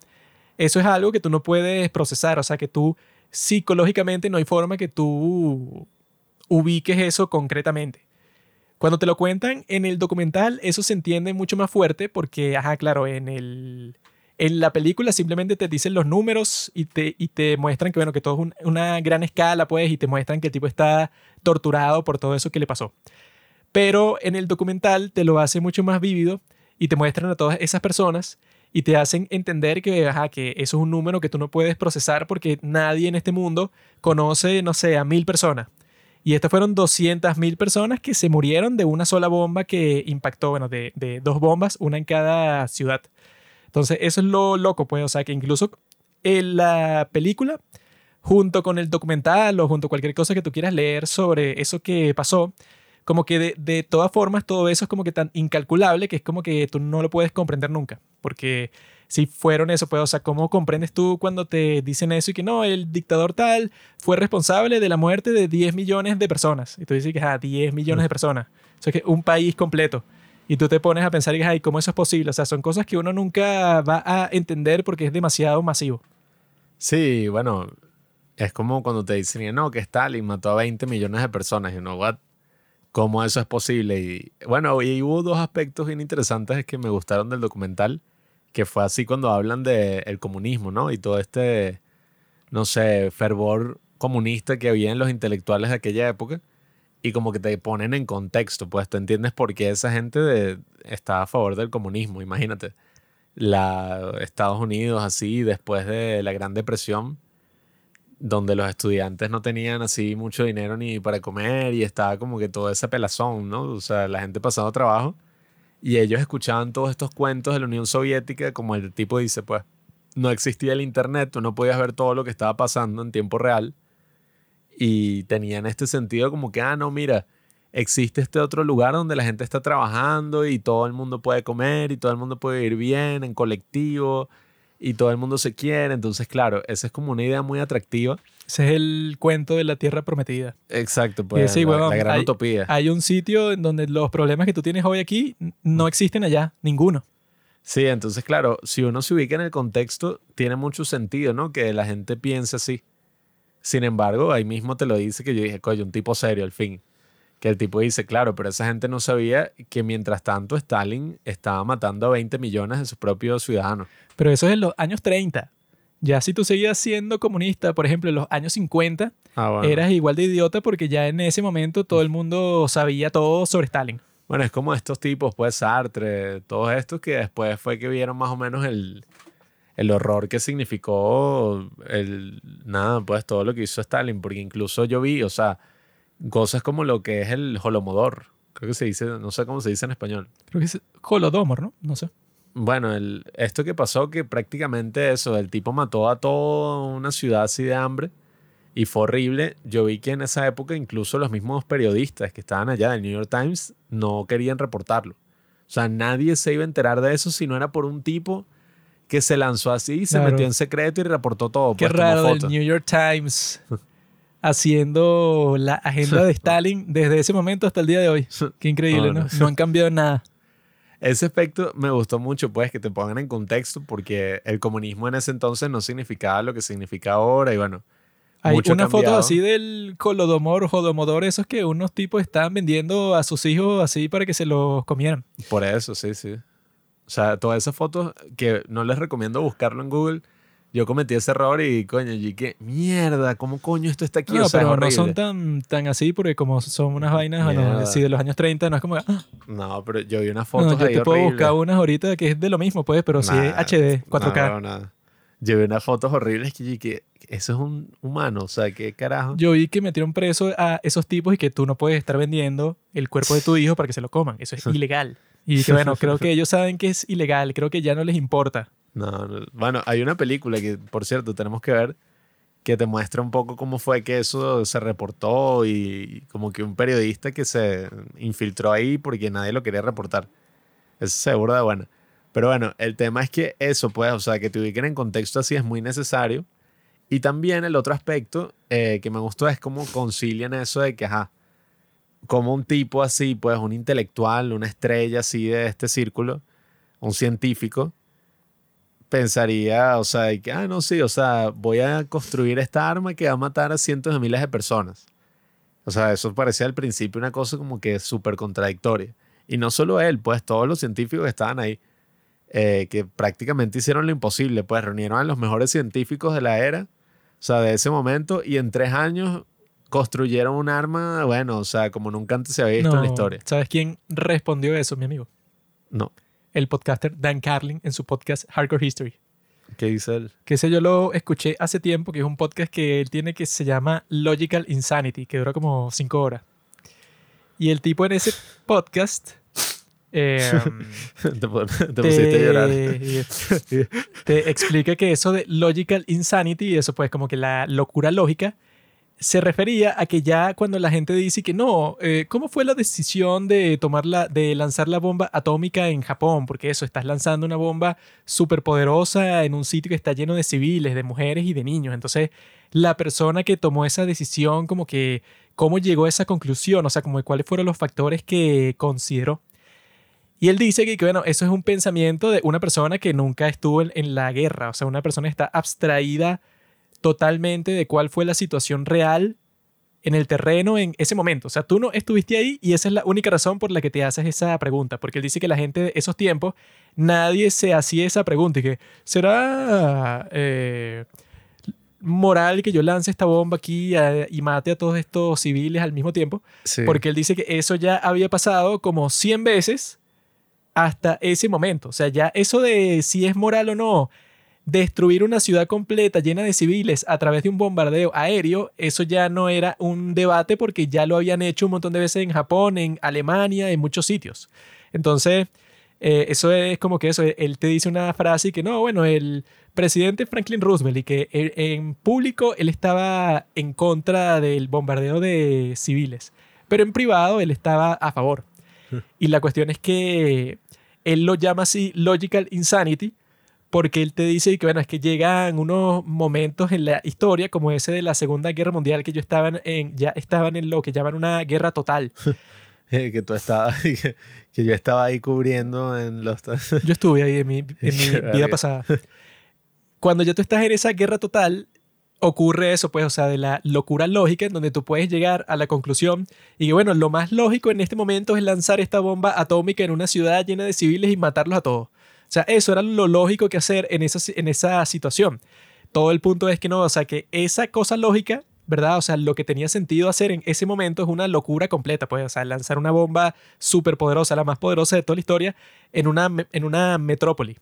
eso es algo que tú no puedes procesar, o sea, que tú psicológicamente no hay forma que tú ubiques eso concretamente. Cuando te lo cuentan en el documental, eso se entiende mucho más fuerte porque, ajá, claro, en, el, en la película simplemente te dicen los números y te, y te muestran que, bueno, que todo es un- una gran escala, pues, y te muestran que el tipo está torturado por todo eso que le pasó. Pero en el documental te lo hace mucho más vívido y te muestran a todas esas personas y te hacen entender que, ajá, que eso es un número que tú no puedes procesar porque nadie en este mundo conoce, no sé, a mil personas. Y estas fueron 200.000 personas que se murieron de una sola bomba que impactó, bueno, de, de dos bombas, una en cada ciudad. Entonces, eso es lo loco, pues, o sea, que incluso en la película, junto con el documental o junto a cualquier cosa que tú quieras leer sobre eso que pasó, como que de, de todas formas todo eso es como que tan incalculable que es como que tú no lo puedes comprender nunca. Porque si fueron eso, pues, o sea, ¿cómo comprendes tú cuando te dicen eso y que no, el dictador tal fue responsable de la muerte de 10 millones de personas? Y tú dices que, ah, 10 millones de personas. Eso es que un país completo. Y tú te pones a pensar, y, ay, ¿cómo eso es posible? O sea, son cosas que uno nunca va a entender porque es demasiado masivo. Sí, bueno, es como cuando te dicen, no, que Stalin mató a 20 millones de personas. Y uno, what? ¿Cómo eso es posible? Y bueno, y hubo dos aspectos bien interesantes que me gustaron del documental, que fue así cuando hablan del comunismo, ¿no? Y todo este, no sé, fervor comunista que había en los intelectuales de aquella época. Y como que te ponen en contexto, pues tú entiendes por qué esa gente de- está a favor del comunismo. Imagínate, la, Estados Unidos así, después de la Gran Depresión, donde los estudiantes no tenían así mucho dinero ni para comer y estaba como que todo ese pelazón, ¿no? O sea, la gente pasando trabajo y ellos escuchaban todos estos cuentos de la Unión Soviética, como el tipo dice, pues, no existía el Internet, tú no podías ver todo lo que estaba pasando en tiempo real y tenían este sentido como que, ah, no, mira, existe este otro lugar donde la gente está trabajando y todo el mundo puede comer y todo el mundo puede vivir bien en colectivo y todo el mundo se quiere. Entonces, claro, esa es como una idea muy atractiva. Ese es el cuento de la tierra prometida. Exacto, pues la, la gran hay- utopía. Hay un sitio en donde los problemas que tú tienes hoy aquí no existen allá, ninguno. Sí, entonces, claro, si uno se ubica en el contexto, tiene mucho sentido, ¿no? Que la gente piense así. Sin embargo, ahí mismo te lo dice que yo dije, coño, un tipo serio al fin. Que el tipo dice, claro, pero esa gente no sabía que mientras tanto Stalin estaba matando a 20 millones de sus propios ciudadanos. Pero eso es en los años 30. Ya si tú seguías siendo comunista, por ejemplo, en los años 50, Ah, bueno. eras igual de idiota porque ya en ese momento todo el mundo sabía todo sobre Stalin. Bueno, es como estos tipos, pues Sartre, todos estos que después fue que vieron más o menos el, el horror que significó el, nada, pues todo lo que hizo Stalin, porque incluso yo vi, o sea, cosas como lo que es el Holomodor, creo que se dice, no sé cómo se dice en español. Creo que es Holodomor, ¿no? No sé. Bueno, el, esto que pasó, que prácticamente eso, el tipo mató a toda una ciudad así de hambre y fue horrible. Yo vi que en esa época incluso los mismos periodistas que estaban allá del New York Times no querían reportarlo. O sea, nadie se iba a enterar de eso si no era por un tipo que se lanzó así, se Claro. metió en secreto y reportó todo. Qué pues, raro del fotos. New York Times [LAUGHS] haciendo la agenda de [LAUGHS] Stalin desde ese momento hasta el día de hoy. [LAUGHS] Qué increíble, No, ¿no? no. No han cambiado nada. Ese aspecto me gustó mucho, pues, que te pongan en contexto, porque el comunismo en ese entonces no significaba lo que significa ahora y bueno. Hay una foto así del Holodomor o Jodomodor, esos que unos tipos estaban vendiendo a sus hijos así para que se los comieran. Por eso, sí, sí. O sea, todas esas fotos que no les recomiendo buscarlo en Google. Yo cometí ese error y coño, y que mierda, ¿cómo coño esto está aquí? No, o sea, es pero no son tan, tan así porque como son unas vainas, bueno, Mierda. sí, de los años 30, no es como... ah, No, pero yo vi unas no, fotos yo ahí te puedo buscar unas ahorita que es de lo mismo, pues, pero sí HD, 4K. No, no, no. Yo vi unas fotos horribles que, dije, eso es un humano, o sea, qué carajo. Yo vi que metieron preso a esos tipos y que tú no puedes estar vendiendo el cuerpo de tu hijo para que se lo coman. Eso es [LAUGHS] ilegal. Y que bueno, creo que ellos saben que es ilegal, creo que ya no les importa. No, no. Bueno, hay una película que, por cierto, tenemos que ver que te muestra un poco cómo fue que eso se reportó y como que un periodista que se infiltró ahí porque nadie lo quería reportar. Eso seguro de buena. Pero bueno, el tema es que eso, pues, o sea, que te ubiquen en contexto así es muy necesario Y también el otro aspecto eh, que me gustó es cómo concilian eso de que, ajá, como un tipo así, pues un intelectual, una estrella así de este círculo, un científico, pensaría, o sea, que, ah, no, sí, o sea, voy a construir esta arma que va a matar a cientos de miles de personas. O sea, eso parecía al principio una cosa como que súper contradictoria. Y no solo él, pues todos los científicos que estaban ahí, eh, que prácticamente hicieron lo imposible, pues reunieron a los mejores científicos de la era, o sea, de ese momento, y en tres años construyeron un arma, bueno, o sea, como nunca antes se había visto en la historia. ¿Sabes quién respondió eso, mi amigo? No. El podcaster Dan Carlin en su podcast Hardcore History. ¿Qué dice él? Que ese yo lo escuché hace tiempo, que es un podcast que él tiene que se llama Logical Insanity, que dura como cinco horas. Y el tipo en ese podcast... [LAUGHS] eh, te, te pusiste a llorar. te, te explica que eso de logical insanity, eso pues como que la locura lógica, se refería a que ya cuando la gente dice que no, eh, ¿cómo fue la decisión de tomarla, de lanzar la bomba atómica en Japón? Porque eso, estás lanzando una bomba súper poderosa en un sitio que está lleno de civiles, de mujeres y de niños. Entonces, la persona que tomó esa decisión, como que, ¿cómo llegó a esa conclusión? O sea, como cuáles fueron los factores que consideró. Y él dice que, que, bueno, eso es un pensamiento de una persona que nunca estuvo en, en la guerra, o sea, una persona está abstraída totalmente de cuál fue la situación real en el terreno en ese momento. O sea, tú no estuviste ahí y esa es la única razón por la que te haces esa pregunta, porque él dice que la gente de esos tiempos, nadie se hacía esa pregunta y que, ¿será eh, moral que yo lance esta bomba aquí y mate a todos estos civiles al mismo tiempo? Sí. Porque él dice que eso ya había pasado como 100 veces hasta ese momento. O sea, ya eso de si es moral o no, destruir una ciudad completa llena de civiles a través de un bombardeo aéreo, eso ya no era un debate porque ya lo habían hecho un montón de veces en Japón, en Alemania, en muchos sitios. Entonces, eh, eso es como que eso, él te dice una frase y que no, bueno, el presidente Franklin Roosevelt y que en, en público él estaba en contra del bombardeo de civiles, pero en privado él estaba a favor. Y la cuestión es que él lo llama así logical insanity porque él te dice que bueno, es que llegan unos momentos en la historia como ese de la Segunda Guerra Mundial que yo estaban en ya estaban en lo que llaman una guerra total. [LAUGHS] Eh, que tú estabas, [LAUGHS] que, que yo estaba ahí cubriendo en los... Yo estuve ahí en mi, [LAUGHS] en mi vida pasada. Cuando ya tú estás en esa guerra total, ocurre eso, pues, o sea, de la locura lógica, en donde tú puedes llegar a la conclusión y que, bueno, lo más lógico en este momento es lanzar esta bomba atómica en una ciudad llena de civiles y matarlos a todos. Sea, eso era lo lógico que hacer en esa, en esa situación. Todo el punto es que no, o sea, que esa cosa lógica, ¿verdad? O sea, lo que tenía sentido hacer en ese momento es una locura completa, pues, o sea, lanzar una bomba súper poderosa, la más poderosa de toda la historia, en una, en una metrópoli.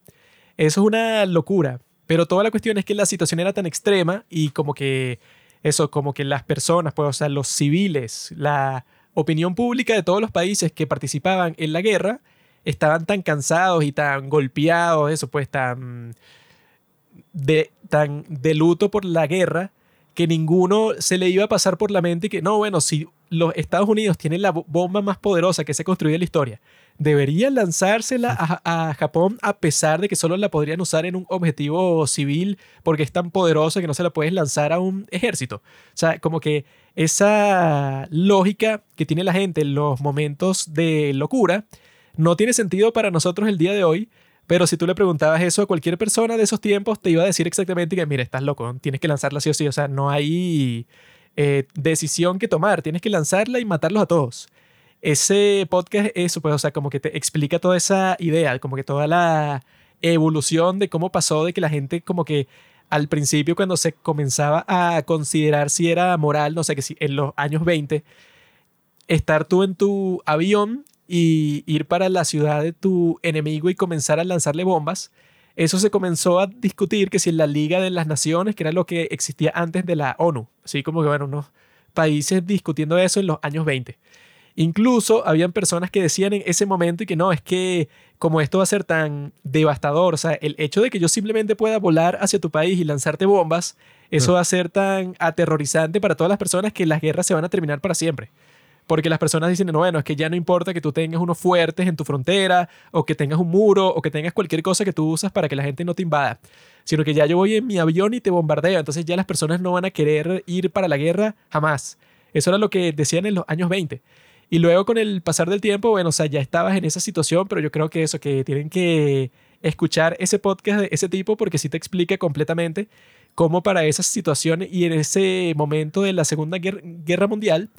Eso es una locura. Pero toda la cuestión es que la situación era tan extrema y como que eso, como que las personas, pues, o sea, los civiles, la opinión pública de todos los países que participaban en la guerra estaban tan cansados y tan golpeados, eso, pues, tan de, tan de luto por la guerra que ninguno se le iba a pasar por la mente que, no, bueno, si los Estados Unidos tienen la bo- bomba más poderosa que se construyó en la historia, deberían lanzársela a, a Japón a pesar de que solo la podrían usar en un objetivo civil porque es tan poderosa que no se la puedes lanzar a un ejército. O sea, como que esa lógica que tiene la gente en los momentos de locura no tiene sentido para nosotros el día de hoy, pero si tú le preguntabas eso a cualquier persona de esos tiempos, te iba a decir exactamente que, mira, estás loco, tienes que lanzarla sí o sí, o sea, no hay eh, decisión que tomar, tienes que lanzarla y matarlos a todos. Ese podcast, eso, pues, o sea, como que te explica toda esa idea, como que toda la evolución de cómo pasó de que la gente como que al principio cuando se comenzaba a considerar si era moral, no sé, que si en los años 20, estar tú en tu avión y ir para la ciudad de tu enemigo y comenzar a lanzarle bombas, eso se comenzó a discutir que si en la Liga de las Naciones, que era lo que existía antes de la ONU, así como que bueno, unos países discutiendo eso en los años 20. Incluso habían personas que decían en ese momento y que no, es que como esto va a ser tan devastador, o sea, el hecho de que yo simplemente pueda volar hacia tu país y lanzarte bombas, eso va a ser tan aterrorizante para todas las personas que las guerras se van a terminar para siempre. Porque las personas dicen, no, bueno, es que ya no importa que tú tengas unos fuertes en tu frontera, o que tengas un muro, o que tengas cualquier cosa que tú usas para que la gente no te invada, sino que ya yo voy en mi avión y te bombardeo, entonces ya las personas no van a querer ir para la guerra jamás. Eso era lo que decían en los años 20. Y luego con el pasar del tiempo, bueno, o sea, ya estabas en esa situación, pero yo creo que eso, que tienen que escuchar ese podcast de ese tipo porque sí te explica completamente cómo para esas situaciones y en ese momento de la Segunda Guerra, Mundial,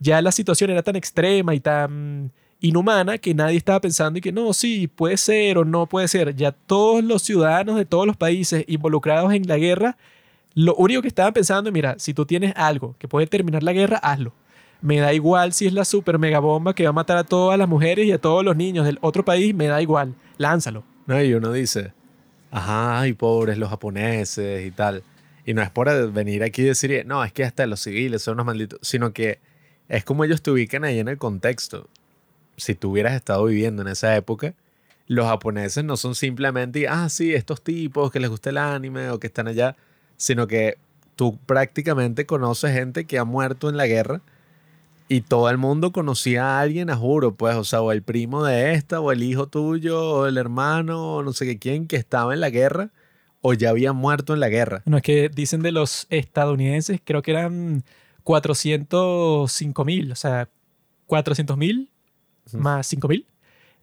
ya la situación era tan extrema y tan inhumana que nadie estaba pensando y que no, sí, puede ser o no puede ser. Ya todos los ciudadanos de todos los países involucrados en la guerra, lo único que estaban pensando mira, si tú tienes algo que puede terminar la guerra, hazlo. Me da igual si es la super mega bomba que va a matar a todas las mujeres y a todos los niños del otro país, me da igual, lánzalo. No, y uno dice, ajá, ay, pobres los japoneses y tal. Y no es por venir aquí y decir, no, es que hasta los civiles son unos malditos, sino que es como ellos te ubican ahí en el contexto. Si tú hubieras estado viviendo en esa época, los japoneses no son simplemente, ah, sí, estos tipos que les gusta el anime o que están allá, sino que tú prácticamente conoces gente que ha muerto en la guerra y todo el mundo conocía a alguien, a juro, pues, o sea, o el primo de esta, o el hijo tuyo, o el hermano, o no sé qué quién, que estaba en la guerra, o ya había muerto en la guerra. No, es que dicen de los estadounidenses, creo que eran 405 mil, o sea, 400 mil más 5 mil,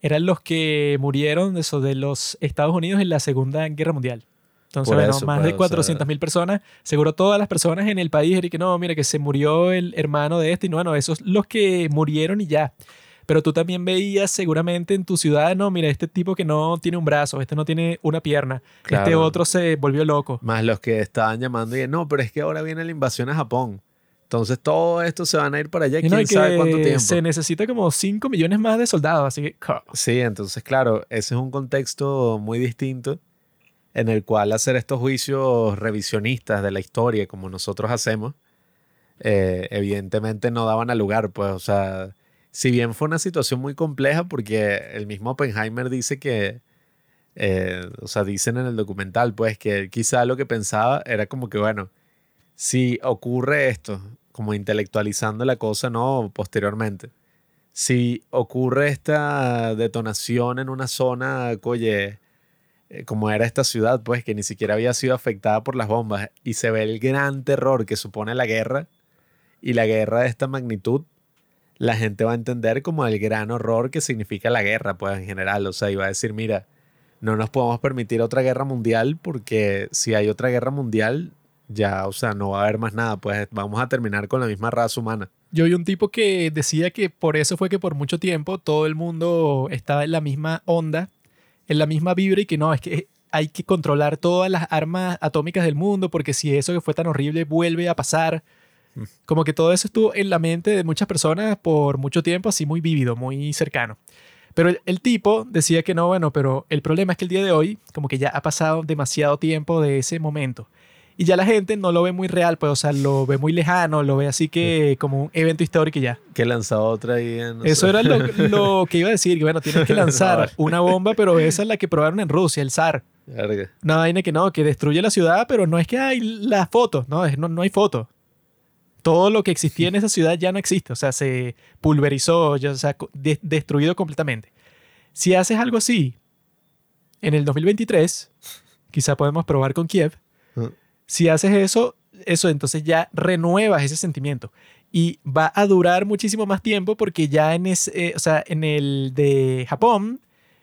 eran los que murieron de, eso, de los Estados Unidos en la Segunda Guerra Mundial. Entonces, bueno, más de 400 pues, mil personas. Seguro todas las personas en el país, y que no, mira, que se murió el hermano de este, y no, bueno, esos los que murieron y ya. Pero tú también veías seguramente en tu ciudad, no, mira, este tipo que no tiene un brazo, este no tiene una pierna, este otro se volvió loco. Más los que estaban llamando y no, pero es que ahora viene la invasión a Japón. Entonces todo esto se van a ir para allá, quién sabe cuánto tiempo. Se necesita como 5 millones más de soldados, así que... Sí, entonces claro, ese es un contexto muy distinto en el cual hacer estos juicios revisionistas de la historia como nosotros hacemos, eh, evidentemente no daban a lugar, pues, o sea, si bien fue una situación muy compleja porque el mismo Oppenheimer dice que, eh, o sea, dicen en el documental, pues, que quizá lo que pensaba era como que, bueno, si ocurre esto, como intelectualizando la cosa, ¿no? Posteriormente. Si ocurre esta detonación en una zona, oye, eh, como era esta ciudad, pues que ni siquiera había sido afectada por las bombas y se ve el gran terror que supone la guerra y la guerra de esta magnitud, la gente va a entender como el gran horror que significa la guerra, pues en general, o sea, iba a decir, mira, no nos podemos permitir otra guerra mundial porque si hay otra guerra mundial, ya, o sea, no va a haber más nada, pues vamos a terminar con la misma raza humana. Yo vi un tipo que decía que por eso fue que por mucho tiempo todo el mundo estaba en la misma onda en la misma vibra y que no, es que hay que controlar todas las armas atómicas del mundo porque si eso que fue tan horrible vuelve a pasar, mm. como que todo eso estuvo en la mente de muchas personas por mucho tiempo, así muy vívido, muy cercano. Pero el, el, tipo decía que no, bueno, pero el problema es que el día de hoy, como que ya ha pasado demasiado tiempo de ese momento. Y ya la gente no lo ve muy real, pues, o sea, lo ve muy lejano, lo ve así que como un evento histórico y ya. Que lanzado otra y Eso era [LAUGHS] lo, que iba a decir, que bueno, tienes que lanzar una bomba, pero esa es la que probaron en Rusia, el zar. Una vaina que no, que destruye la ciudad, pero no es que hay las fotos, no, no, no hay fotos. Todo lo que existía en esa ciudad ya no existe, o sea, se pulverizó, ya, o sea, destruido completamente. Si haces algo así en el 2023, quizá podemos probar con Kiev, si haces eso, eso entonces ya renuevas ese sentimiento y va a durar muchísimo más tiempo porque ya en, ese, eh, o sea, en el de Japón,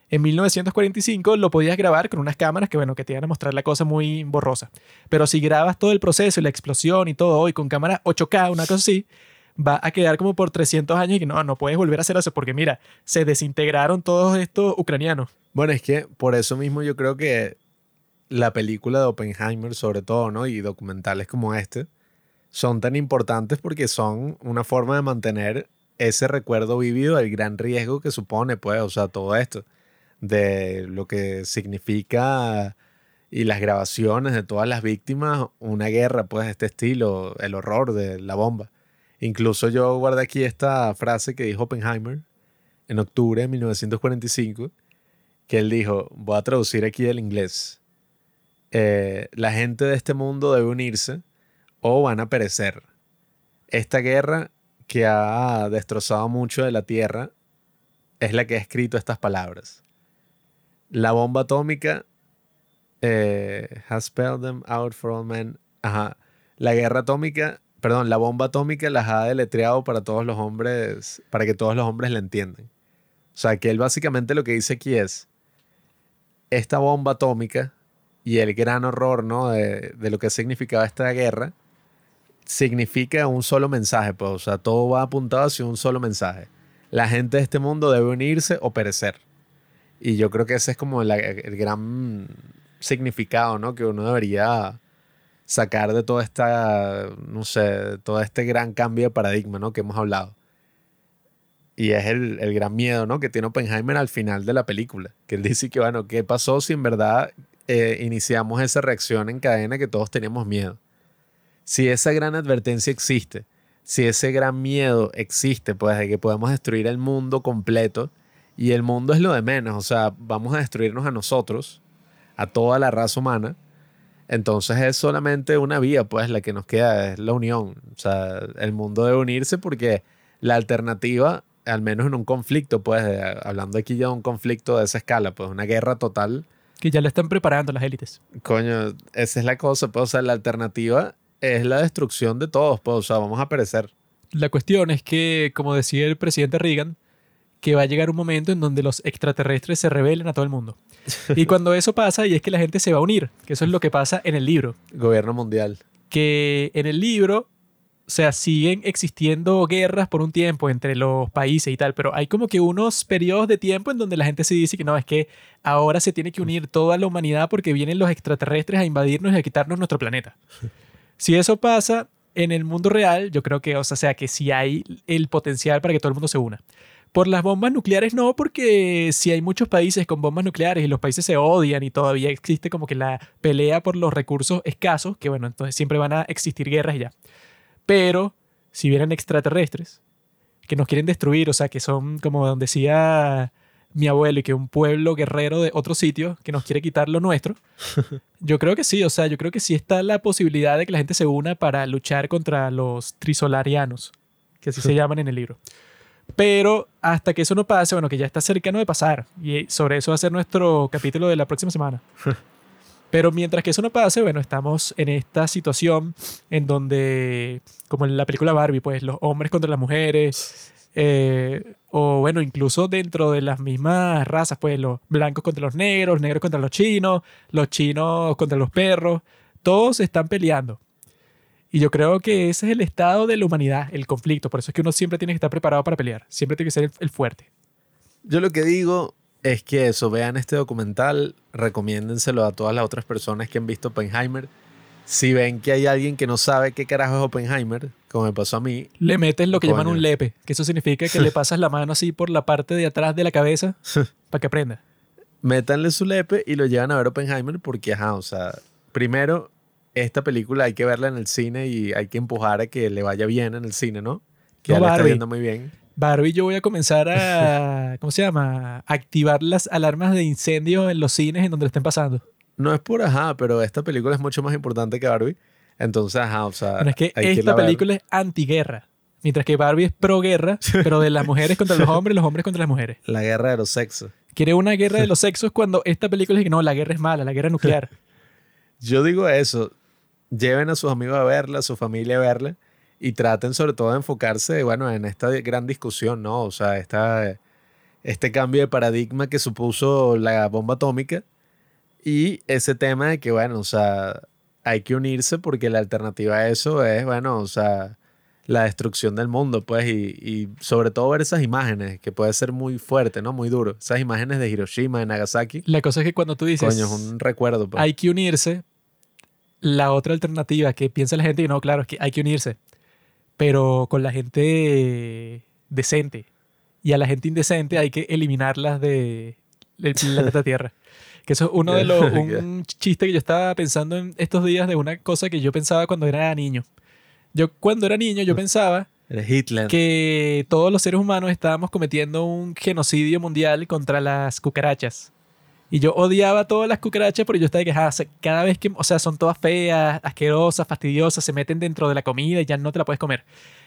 en 1945 lo podías grabar con unas cámaras que, bueno, que te iban a mostrar la cosa muy borrosa. Pero si grabas todo el proceso y la explosión y todo hoy con cámara 8K, una cosa así, va a quedar como por 300 años y no, no puedes volver a hacer eso porque mira, se desintegraron todos estos ucranianos. Bueno, es que por eso mismo yo creo que la película de Oppenheimer, sobre todo, ¿no? Y documentales como este, son tan importantes porque son una forma de mantener ese recuerdo vivido del gran riesgo que supone, pues, o sea, todo esto, de lo que significa y las grabaciones de todas las víctimas, una guerra, pues, de este estilo, el horror de la bomba. Incluso yo guardé aquí esta frase que dijo Oppenheimer en octubre de 1945, que él dijo, voy a traducir aquí del inglés. Eh, la gente de este mundo debe unirse o van a perecer. Esta guerra que ha destrozado mucho de la Tierra es la que ha escrito estas palabras. La bomba atómica eh, has spelled them out for all men. Ajá. La guerra atómica, perdón, la bomba atómica las ha deletreado para todos los hombres, para que todos los hombres la entiendan. O sea, que él básicamente lo que dice aquí es, esta bomba atómica y el gran horror, ¿no? De, de lo que significaba esta guerra, significa un solo mensaje, pues, o sea, todo va apuntado hacia un solo mensaje. La gente de este mundo debe unirse o perecer. Y yo creo que ese es como el gran significado, ¿no? Que uno debería sacar de toda esta, no sé, todo este gran cambio de paradigma, ¿no? Que hemos hablado. Y es el, el gran miedo, ¿no? Que tiene Oppenheimer al final de la película. Que él dice que, bueno, ¿qué pasó si en verdad eh, iniciamos esa reacción en cadena que todos teníamos miedo? Si esa gran advertencia existe, si ese gran miedo existe, pues de que podemos destruir el mundo completo, y el mundo es lo de menos, o sea, vamos a destruirnos a nosotros, a toda la raza humana, entonces es solamente una vía, pues la que nos queda es la unión, o sea, el mundo debe unirse porque la alternativa, al menos en un conflicto, pues hablando aquí ya de un conflicto de esa escala, pues una guerra total, Que ya la están preparando las élites. coño, esa es la cosa, pues, o sea, la alternativa es la destrucción de todos, pues, o sea, vamos a perecer. La cuestión es que, como decía el presidente Reagan, que va a llegar un momento en donde los extraterrestres se rebelen a todo el mundo. [LAUGHS] Y cuando eso pasa, y es que la gente se va a unir, que eso es lo que pasa en el libro. Gobierno mundial. Que en el libro, o sea, siguen existiendo guerras por un tiempo entre los países y tal, pero hay como que unos periodos de tiempo en donde la gente se dice que no, es que ahora se tiene que unir toda la humanidad porque vienen los extraterrestres a invadirnos y a quitarnos nuestro planeta. Si eso pasa en el mundo real, yo creo que, o sea, sea que sí hay el potencial para que todo el mundo se una. Por las bombas nucleares no, porque si hay muchos países con bombas nucleares y los países se odian y todavía existe como que la pelea por los recursos escasos, que bueno, entonces siempre van a existir guerras y ya. Pero si vienen extraterrestres que nos quieren destruir, o sea, que son como decía mi abuelo y que un pueblo guerrero de otro sitio que nos quiere quitar lo nuestro, [LAUGHS] yo creo que sí, o sea, yo creo que sí está la posibilidad de que la gente se una para luchar contra los trisolarianos, que así se [LAUGHS] llaman en el libro. Pero hasta que eso no pase, bueno, que ya está cercano de pasar, y sobre eso va a ser nuestro capítulo de la próxima semana. [LAUGHS] Pero mientras que eso no pase, bueno, estamos en esta situación en donde, como en la película Barbie, pues los hombres contra las mujeres, eh, o bueno, incluso dentro de las mismas razas, pues los blancos contra los negros, los negros contra los chinos, los chinos contra los perros, todos están peleando. Y yo creo que ese es el estado de la humanidad, el conflicto. Por eso es que uno siempre tiene que estar preparado para pelear. Siempre tiene que ser el, el fuerte. Yo lo que digo es que eso, vean este documental, recomiéndenselo a todas las otras personas que han visto Oppenheimer. Si ven que hay alguien que no sabe qué carajo es Oppenheimer, como me pasó a mí, Le metes lo que llaman un lepe, que eso significa que le [LAUGHS] pasas la mano así por la parte de atrás de la cabeza [LAUGHS] para que aprenda. métanle su lepe y lo llevan a ver Oppenheimer porque, ajá, o sea, primero, esta película hay que verla en el cine y hay que empujar a que le vaya bien en el cine, ¿no? Que No, ya le está yendo muy bien. Barbie, yo voy a comenzar a, [LAUGHS] ¿cómo se llama? Activar las alarmas de incendio en los cines en donde lo estén pasando. No es por ajá, pero esta película es mucho más importante que Barbie. Entonces, ajá, o sea. Bueno, es que esta película es antiguerra, mientras que Barbie es pro-guerra, [LAUGHS] pero de las mujeres contra los hombres, los hombres contra las mujeres. La guerra de los sexos. Quiere una guerra de [LAUGHS] los sexos cuando esta película dice que no, la guerra es mala, la guerra nuclear. Yo digo eso. Lleven a sus amigos a verla, a su familia a verla y traten sobre todo de enfocarse, bueno, en esta gran discusión, ¿no? O sea, esta, este cambio de paradigma que supuso la bomba atómica y ese tema de que, bueno, o sea, hay que unirse porque la alternativa a eso es, bueno, o sea, la destrucción del mundo, pues, y, y sobre todo ver esas imágenes, que puede ser muy fuerte, ¿no? Muy duro. Esas imágenes de Hiroshima, de Nagasaki. La cosa es que cuando tú dices, Coño, es un recuerdo, pues. hay que unirse, la otra alternativa que piensa la gente, y no, claro, es que hay que unirse, pero con la gente decente. Y a la gente indecente hay que eliminarlas de, del [LAUGHS] planeta Tierra. Que eso es uno de los, [LAUGHS] un chiste que yo estaba pensando en estos días de una cosa que yo pensaba cuando era niño. Yo cuando era niño yo pensaba Hitler. que todos los seres humanos estábamos cometiendo un genocidio mundial contra las cucarachas. Y yo odiaba todas las cucarachas porque yo estaba de que ah, o sea, cada vez que, o sea, son todas feas, asquerosas, fastidiosas, se meten dentro de la comida y ya no te la puedes comer.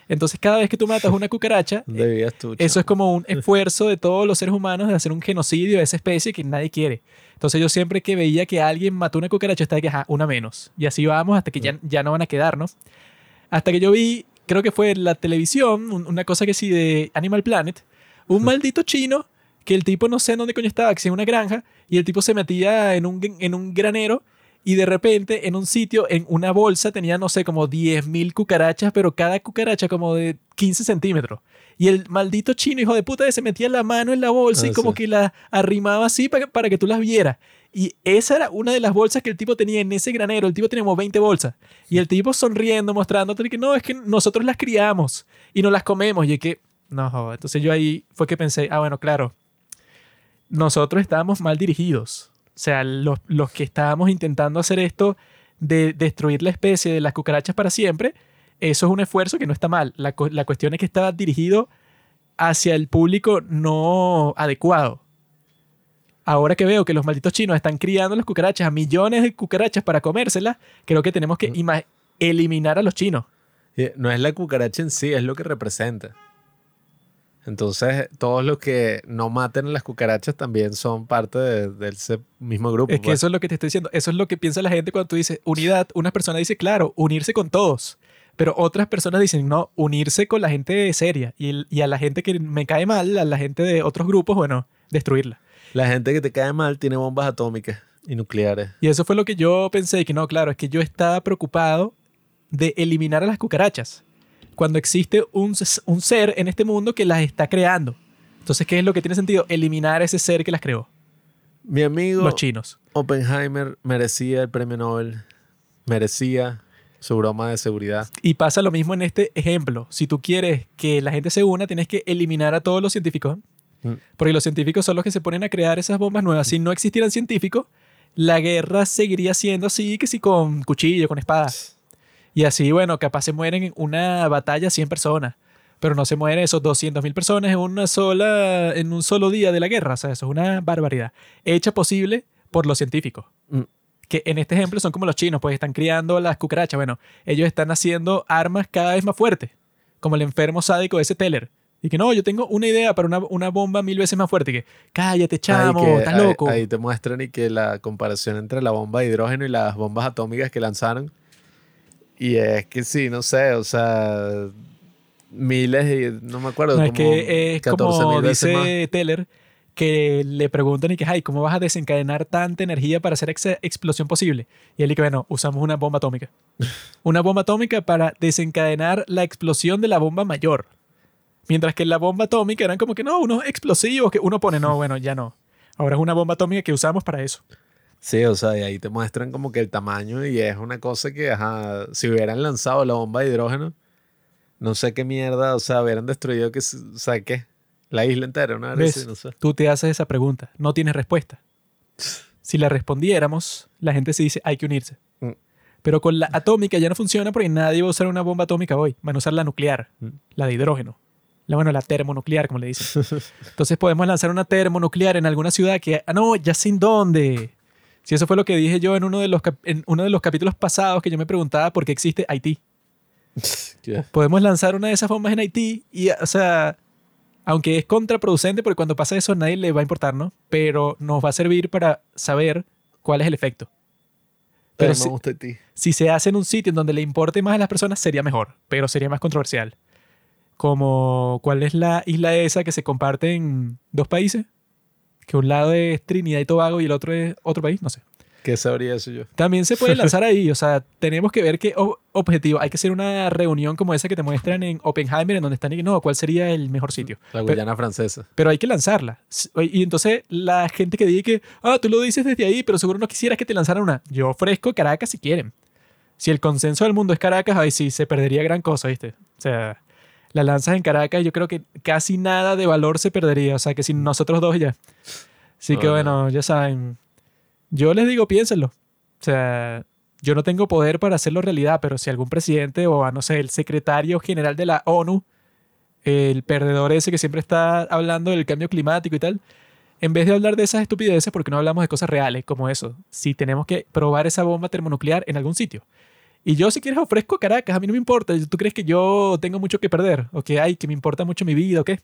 Entonces, cada vez que tú matas una cucaracha, ¿Dónde vivías tú? eso chamo? es como un esfuerzo de todos los seres humanos de hacer un genocidio de esa especie que nadie quiere. Entonces yo siempre que veía que alguien mató una cucaracha, estaba que, ajá, una menos. Y así vamos hasta que ya, ya no van a quedarnos. Hasta que yo vi, creo que fue en la televisión, un- una cosa que sí de Animal Planet, un maldito chino que el tipo no sé en dónde coño estaba, que sea en una granja, y el tipo se metía en un, en un granero y de repente en un sitio, en una bolsa, tenía, no sé, como 10.000 cucarachas, pero cada cucaracha como de 15 centímetros. Y el maldito chino, hijo de puta, se metía la mano en la bolsa Ah, y como sí. que la arrimaba así para, para que tú las vieras. Y esa era una de las bolsas que el tipo tenía en ese granero. El tipo tenía como 20 bolsas. Y el tipo sonriendo, mostrándote que no, es que nosotros las criamos y no las comemos. Y es que, no, entonces yo ahí fue que pensé, ah, bueno, claro, nosotros estábamos mal dirigidos. O sea, los, los que estábamos intentando hacer esto de destruir la especie de las cucarachas para siempre, eso es un esfuerzo que no está mal. La, la cuestión es que estaba dirigido hacia el público no adecuado. Ahora que veo que los malditos chinos están criando las cucarachas a millones de cucarachas para comérselas, creo que tenemos que ima- eliminar a los chinos. Y No es la cucaracha en sí, es lo que representa. Entonces, todos los que no maten a las cucarachas también son parte de, de ese mismo grupo. Es que pues. eso es lo que te estoy diciendo. Eso es lo que piensa la gente cuando tú dices unidad. Una persona dice, claro, unirse con todos. Pero otras personas dicen, no, unirse con la gente seria. Y, y a la gente que me cae mal, a la gente de otros grupos, bueno, destruirla. La gente que te cae mal tiene bombas atómicas y nucleares. Y eso fue lo que yo pensé, que no, claro, es que yo estaba preocupado de eliminar a las cucarachas. Cuando existe un, un ser en este mundo que las está creando. Entonces, ¿qué es lo que tiene sentido? Eliminar ese ser que las creó. Mi amigo Los chinos. Oppenheimer merecía el premio Nobel. Merecía su broma de seguridad. Y pasa lo mismo en este ejemplo. Si tú quieres que la gente se una, tienes que eliminar a todos los científicos. Mm. Porque los científicos son los que se ponen a crear esas bombas nuevas. Si no existieran científicos, la guerra seguiría siendo así, que sí, con cuchillo, con espadas. Y así, bueno, capaz se mueren en una batalla 100 personas. Pero no se mueren esos 200.000 personas en, una sola, en un solo día de la guerra. O sea, eso es una barbaridad. Hecha posible por los científicos Mm. que en este ejemplo son como los chinos, pues están criando las cucarachas. Bueno, ellos están haciendo armas cada vez más fuertes, como el enfermo sádico ese Teller. Y que no, yo tengo una idea para una, una bomba mil veces más fuerte. Y que cállate, chamo, Ahí que- estás ahí- loco. Ahí, te muestran y que la comparación entre la bomba de hidrógeno y las bombas atómicas que lanzaron. Y es que sí, no sé, o sea, miles y no me acuerdo. No, es como que es 14 como veces más. dice Teller, que le preguntan y que, ay, ¿cómo vas a desencadenar tanta energía para hacer esa explosión posible? Y él dice, bueno, usamos una bomba atómica. [LAUGHS] una bomba atómica para desencadenar la explosión de la bomba mayor. Mientras que la bomba atómica eran como que, no, unos explosivos que uno pone, no, bueno, ya no. Ahora es una bomba atómica que usamos para eso. Sí, o sea, y ahí te muestran como que el tamaño y es una cosa que, ajá, si hubieran lanzado la bomba de hidrógeno, no sé qué mierda, o sea, hubieran destruido, que, o sea, ¿qué? La isla entera, ¿no? ¿Ves? no sé. Tú te haces esa pregunta, no tienes respuesta. Si la respondiéramos, la gente se dice, hay que unirse. Mm. Pero con la atómica ya no funciona porque nadie va a usar una bomba atómica hoy. Van a usar la nuclear, Mm. la de hidrógeno. La, bueno, la termonuclear, como le dicen. [LAUGHS] Entonces podemos lanzar una termonuclear en alguna ciudad que, ah, no, ya sé en dónde. Si eso fue lo que dije yo en uno de los, en uno de los capítulos pasados que yo me preguntaba por qué existe Haití. [LAUGHS] Podemos lanzar una de esas bombas en Haití y, o sea, aunque es contraproducente porque cuando pasa eso a nadie le va a importar, ¿no? Pero nos va a servir para saber cuál es el efecto. Pero si- me gusta ti. Si se hace en un sitio en donde le importe más a las personas, sería mejor, pero sería más controversial. Como, ¿cuál es la isla esa que se comparte en dos países? Que un lado es Trinidad y Tobago y el otro es otro país, no sé. ¿Qué sabría eso yo? También se puede [LAUGHS] lanzar ahí, o sea, tenemos que ver qué objetivo. Hay que hacer una reunión como esa que te muestran en Oppenheimer, en donde están y no, ¿cuál sería el mejor sitio? La Pero- Guyana francesa. Pero hay que lanzarla. Y entonces la gente que dice que, ah, tú lo dices desde ahí, pero seguro no quisieras que te lanzaran una. Yo ofrezco Caracas si quieren. Si el consenso del mundo es Caracas, ahí sí se perdería gran cosa, ¿viste? O sea, la lanzas en Caracas y yo creo que casi nada de valor se perdería. O sea, que sin nosotros dos ya. Así que bueno, ya saben. Yo les digo, piénsenlo. O sea, yo no tengo poder para hacerlo realidad, pero si algún presidente o, a, no sé, el secretario general de la ONU, el perdedor ese que siempre está hablando del cambio climático y tal, en vez de hablar de esas estupideces, porque no hablamos de cosas reales como eso? Si tenemos que probar esa bomba termonuclear en algún sitio. Y yo si quieres ofrezco Caracas, a mí no me importa. ¿Tú crees que yo tengo mucho que perder? ¿O que, ay, que me importa mucho mi vida o qué?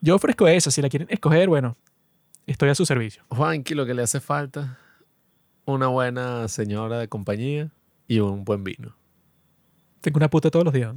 Yo ofrezco esa. Si la quieren escoger, bueno, estoy a su servicio. Juanqui, lo que le hace falta, una buena señora de compañía y un buen vino. Tengo una puta todos los días.